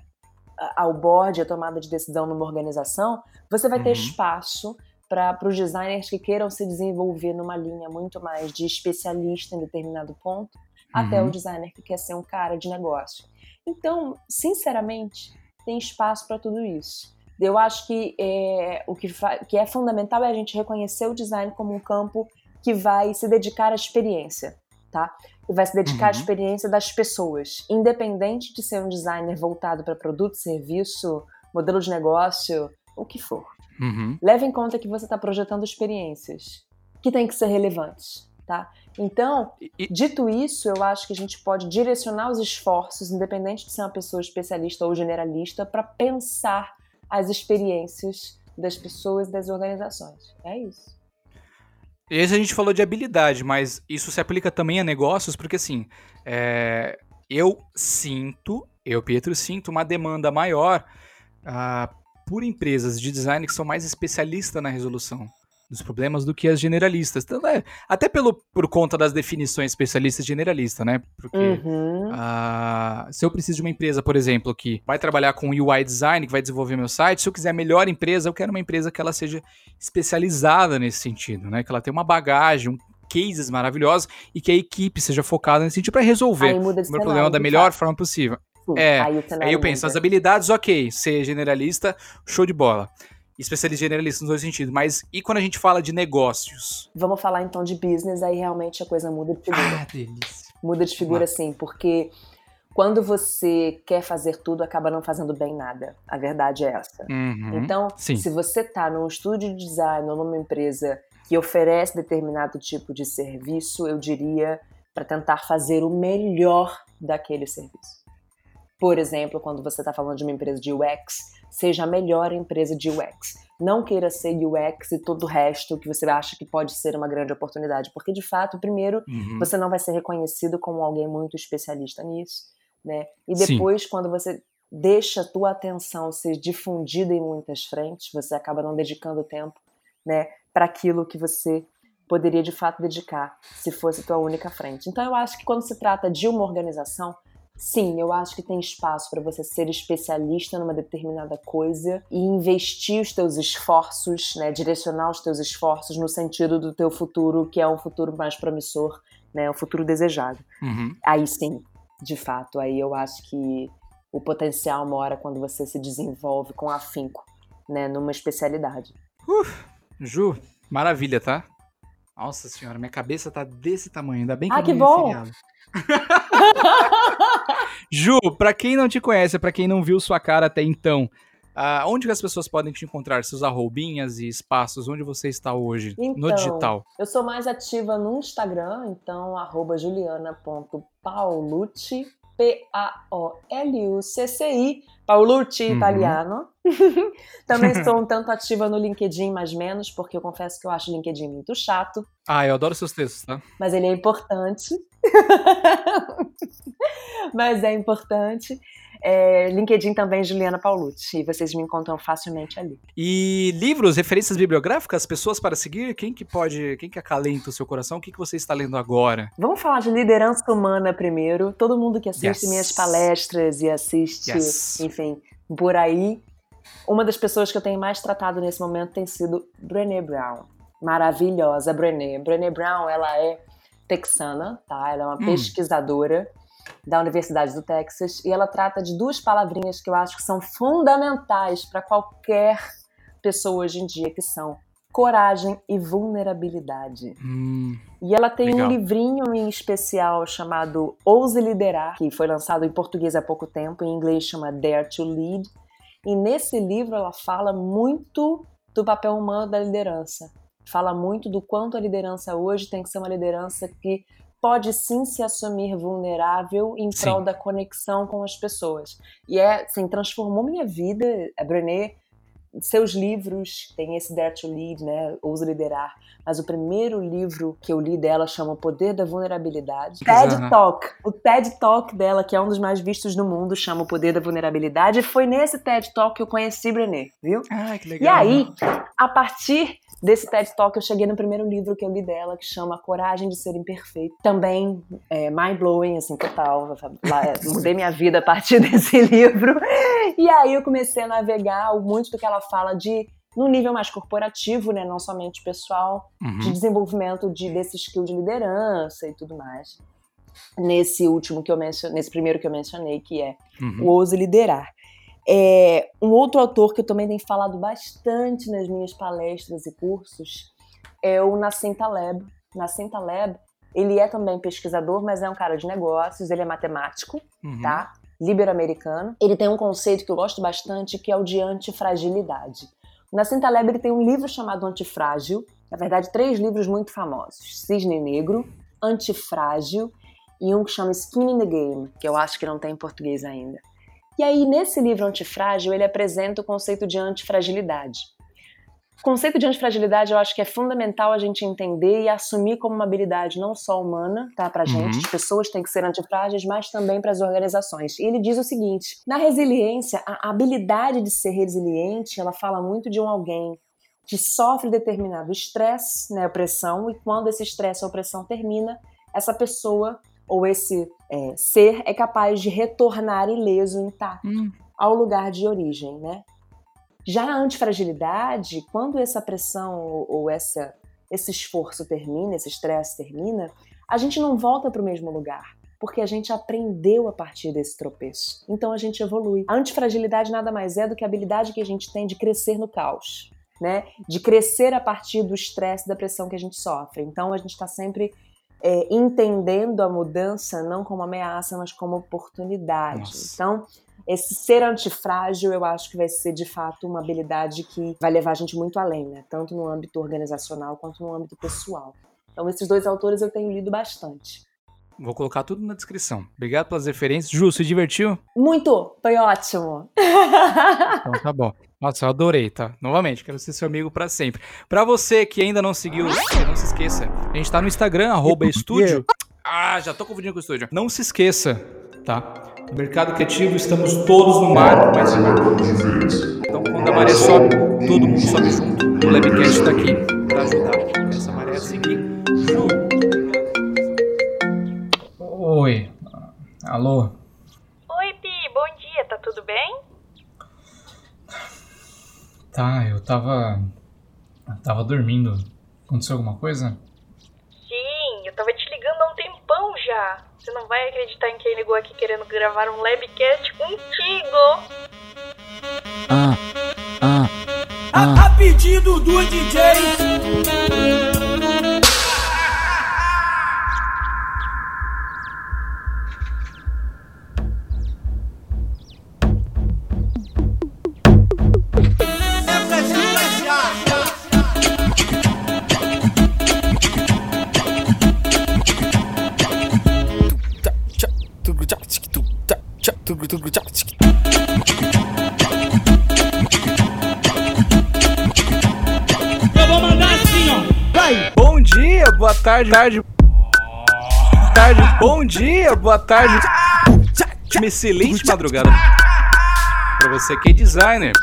ao board, a tomada de decisão numa organização, você vai ter Uhum. espaço para os designers que queiram se desenvolver numa linha muito mais de especialista em determinado ponto, até Uhum. o designer que quer ser um cara de negócio. Então, sinceramente, tem espaço para tudo isso. Eu acho que é, o que, que é fundamental é a gente reconhecer o design como um campo que vai se dedicar à experiência, tá? E vai se dedicar à Uhum. experiência das pessoas, independente de ser um designer voltado para produto, serviço, modelo de negócio, o que for. uhum. Leve em conta que você está projetando experiências que têm que ser relevantes, tá? Então, dito isso, eu acho que a gente pode direcionar os esforços, independente de ser uma pessoa especialista ou generalista, para pensar as experiências das pessoas e das organizações. É isso. Esse a gente falou de habilidade, mas isso se aplica também a negócios, porque assim, é, eu sinto, eu, Pietro, sinto uma demanda maior ah, por empresas de design que são mais especialistas na resolução dos problemas do que as generalistas. Então, é, até pelo, por conta das definições especialista e generalista, né? Porque Uhum. ah, se eu preciso de uma empresa, por exemplo, que vai trabalhar com UI design, que vai desenvolver meu site, se eu quiser a melhor empresa, eu quero uma empresa que ela seja especializada nesse sentido, né? Que ela tenha uma bagagem, um cases maravilhosos e que a equipe seja focada nesse sentido para resolver o meu cenário, problema da melhor forma possível. Sim, é, aí, Aí eu penso, muda. as habilidades, ok, ser generalista, show de bola. Especialista e generalista nos dois sentidos. Mas e quando a gente fala de negócios? Vamos falar então de business, aí realmente a coisa muda de figura. Ah, delícia. Muda de figura sim, porque quando você quer fazer tudo, acaba não fazendo bem nada. A verdade é essa. Uhum. Então, Sim. se você está num estúdio de design ou numa empresa que oferece determinado tipo de serviço, eu diria para tentar fazer o melhor daquele serviço. Por exemplo, quando você está falando de uma empresa de UX, seja a melhor empresa de UX. Não queira ser UX e todo o resto que você acha que pode ser uma grande oportunidade, porque de fato, primeiro, Uhum. você não vai ser reconhecido como alguém muito especialista nisso, né? E Sim. depois, quando você deixa a tua atenção ser difundida em muitas frentes, você acaba não dedicando tempo, né, para aquilo que você poderia de fato dedicar se fosse tua única frente. Então eu acho que quando se trata de uma organização, sim, eu acho que tem espaço para você ser especialista numa determinada coisa e investir os teus esforços, né, direcionar os teus esforços no sentido do teu futuro, que é um futuro mais promissor, né, um futuro desejado. Uhum. Aí sim, de fato, aí eu acho que o potencial mora quando você se desenvolve com afinco, né, numa especialidade. Ju, maravilha, tá? Nossa senhora, minha cabeça tá desse tamanho. Ainda bem que Ah, eu que não ia bom! feriado. Ju, pra quem não te conhece, pra quem não viu sua cara até então, ah, onde que as pessoas podem te encontrar? Seus arrobinhas e espaços, onde você está hoje? no Então, digital. Eu sou mais ativa no Instagram, então arroba juliana.paulucci, P-A-O-L-U-C-C-I, Paulucci Uhum. italiano. Também sou um tanto ativa no LinkedIn, mas menos, porque eu confesso que eu acho o LinkedIn muito chato, Ah, eu adoro seus textos, tá? mas ele é importante. mas é importante. É, LinkedIn também, Juliana Paulucci, e vocês me encontram facilmente ali. E livros, referências bibliográficas, pessoas para seguir, quem que pode, quem que acalenta o seu coração? O que, que você está lendo agora? Vamos falar de liderança humana primeiro. Todo mundo que assiste Yes. minhas palestras e assiste, Yes. enfim, por aí. Uma das pessoas que eu tenho mais tratado nesse momento tem sido Brené Brown. Maravilhosa, Brené. Brené Brown, ela é texana, tá? Ela é uma Hum. pesquisadora da Universidade do Texas e ela trata de duas palavrinhas que eu acho que são fundamentais para qualquer pessoa hoje em dia, que são coragem e vulnerabilidade. Hum, E ela tem Legal. um livrinho em especial chamado Ouse Liderar, que foi lançado em português há pouco tempo, em inglês chama Dare to Lead. E nesse livro ela fala muito do papel humano da liderança. Fala muito do quanto a liderança hoje tem que ser uma liderança que pode sim se assumir vulnerável em Sim. prol da conexão com as pessoas. E é, assim, transformou minha vida. A Brené, seus livros, tem esse Dare to Lead, né? Ouse Liderar. Mas o primeiro livro que eu li dela chama O Poder da Vulnerabilidade. Aham. TED Talk. O TED Talk dela, que é um dos mais vistos no mundo, chama O Poder da Vulnerabilidade. E foi nesse TED Talk que eu conheci Brené, viu? ah, que E legal. aí, a partir desse TED Talk, eu cheguei no primeiro livro que eu li dela, que chama A Coragem de Ser Imperfeito. Também é, mind-blowing, assim, total. Lá, é, Mudei minha vida a partir desse livro. E aí eu comecei a navegar muito do que ela fala de num nível mais corporativo, né, não somente pessoal, Uhum. de desenvolvimento de, desse skill de liderança e tudo mais. Nesse último que eu mencionei, nesse primeiro que eu mencionei, que é Uhum. o Ouse Liderar. É, um outro autor que eu também tenho falado bastante nas minhas palestras e cursos é o Nassim Taleb. Nassim Taleb, ele é também pesquisador, mas é um cara de negócios, ele é matemático, Uhum. tá? Libero-americano. Ele tem um conceito que eu gosto bastante, que é o de antifragilidade. O Nassim Taleb ele tem um livro chamado Antifrágil, na verdade, três livros muito famosos: Cisne Negro, Antifrágil e um que chama Skin in the Game, que eu acho que não tem em português ainda. E aí, nesse livro Antifrágil, ele apresenta o conceito de antifragilidade. O conceito de antifragilidade eu acho que é fundamental a gente entender e assumir como uma habilidade não só humana, tá, pra gente, Uhum. as pessoas têm que ser antifrágeis, mas também para as organizações. E ele diz o seguinte: na resiliência, a habilidade de ser resiliente, ela fala muito de um alguém que sofre determinado estresse, né, opressão, e quando esse estresse ou opressão termina, essa pessoa ou esse é, ser é capaz de retornar ileso, intacto Hum, ao lugar de origem, né? Já a antifragilidade, quando essa pressão ou, ou essa, esse esforço termina, esse estresse termina, a gente não volta para o mesmo lugar. porque a gente aprendeu a partir desse tropeço. Então a gente evolui. A antifragilidade nada mais é do que a habilidade que a gente tem de crescer no caos, né? De crescer a partir do estresse, da pressão que a gente sofre. Então a gente está sempre é, entendendo a mudança não como ameaça, mas como oportunidade. Nossa. Então esse ser antifrágil, eu acho que vai ser de fato uma habilidade que vai levar a gente muito além, né? Tanto no âmbito organizacional quanto no âmbito pessoal. Então, esses dois autores eu tenho lido bastante. Vou colocar tudo na descrição. Obrigado pelas referências. Ju, se divertiu? Muito! Foi ótimo! Então tá bom. Nossa, eu adorei, tá? Novamente, quero ser seu amigo pra sempre. Pra você que ainda não seguiu, não se esqueça. A gente tá no Instagram, arroba estúdio. Ah, já tô confundindo com o estúdio. Não se esqueça, tá? No mercado criativo estamos todos no mar, mas Então quando a maré sobe, todo mundo sobe junto. O Labcast tá aqui pra ajudar essa maré a seguir. Ju, Oi. Alô? Oi, Pi, bom dia, tá tudo bem? Tá, eu tava. eu Tava dormindo. Aconteceu alguma coisa? Sim, eu tava te ligando há um tempão já. Você não vai acreditar em quem ligou aqui querendo gravar um Labcast contigo. Ah, ah, A, a pedido do DJ. Eu vou mandar. Vai. Bom dia, boa tarde, tarde. Tarde, bom dia, boa tarde. Uma excelente madrugada pra você que é designer.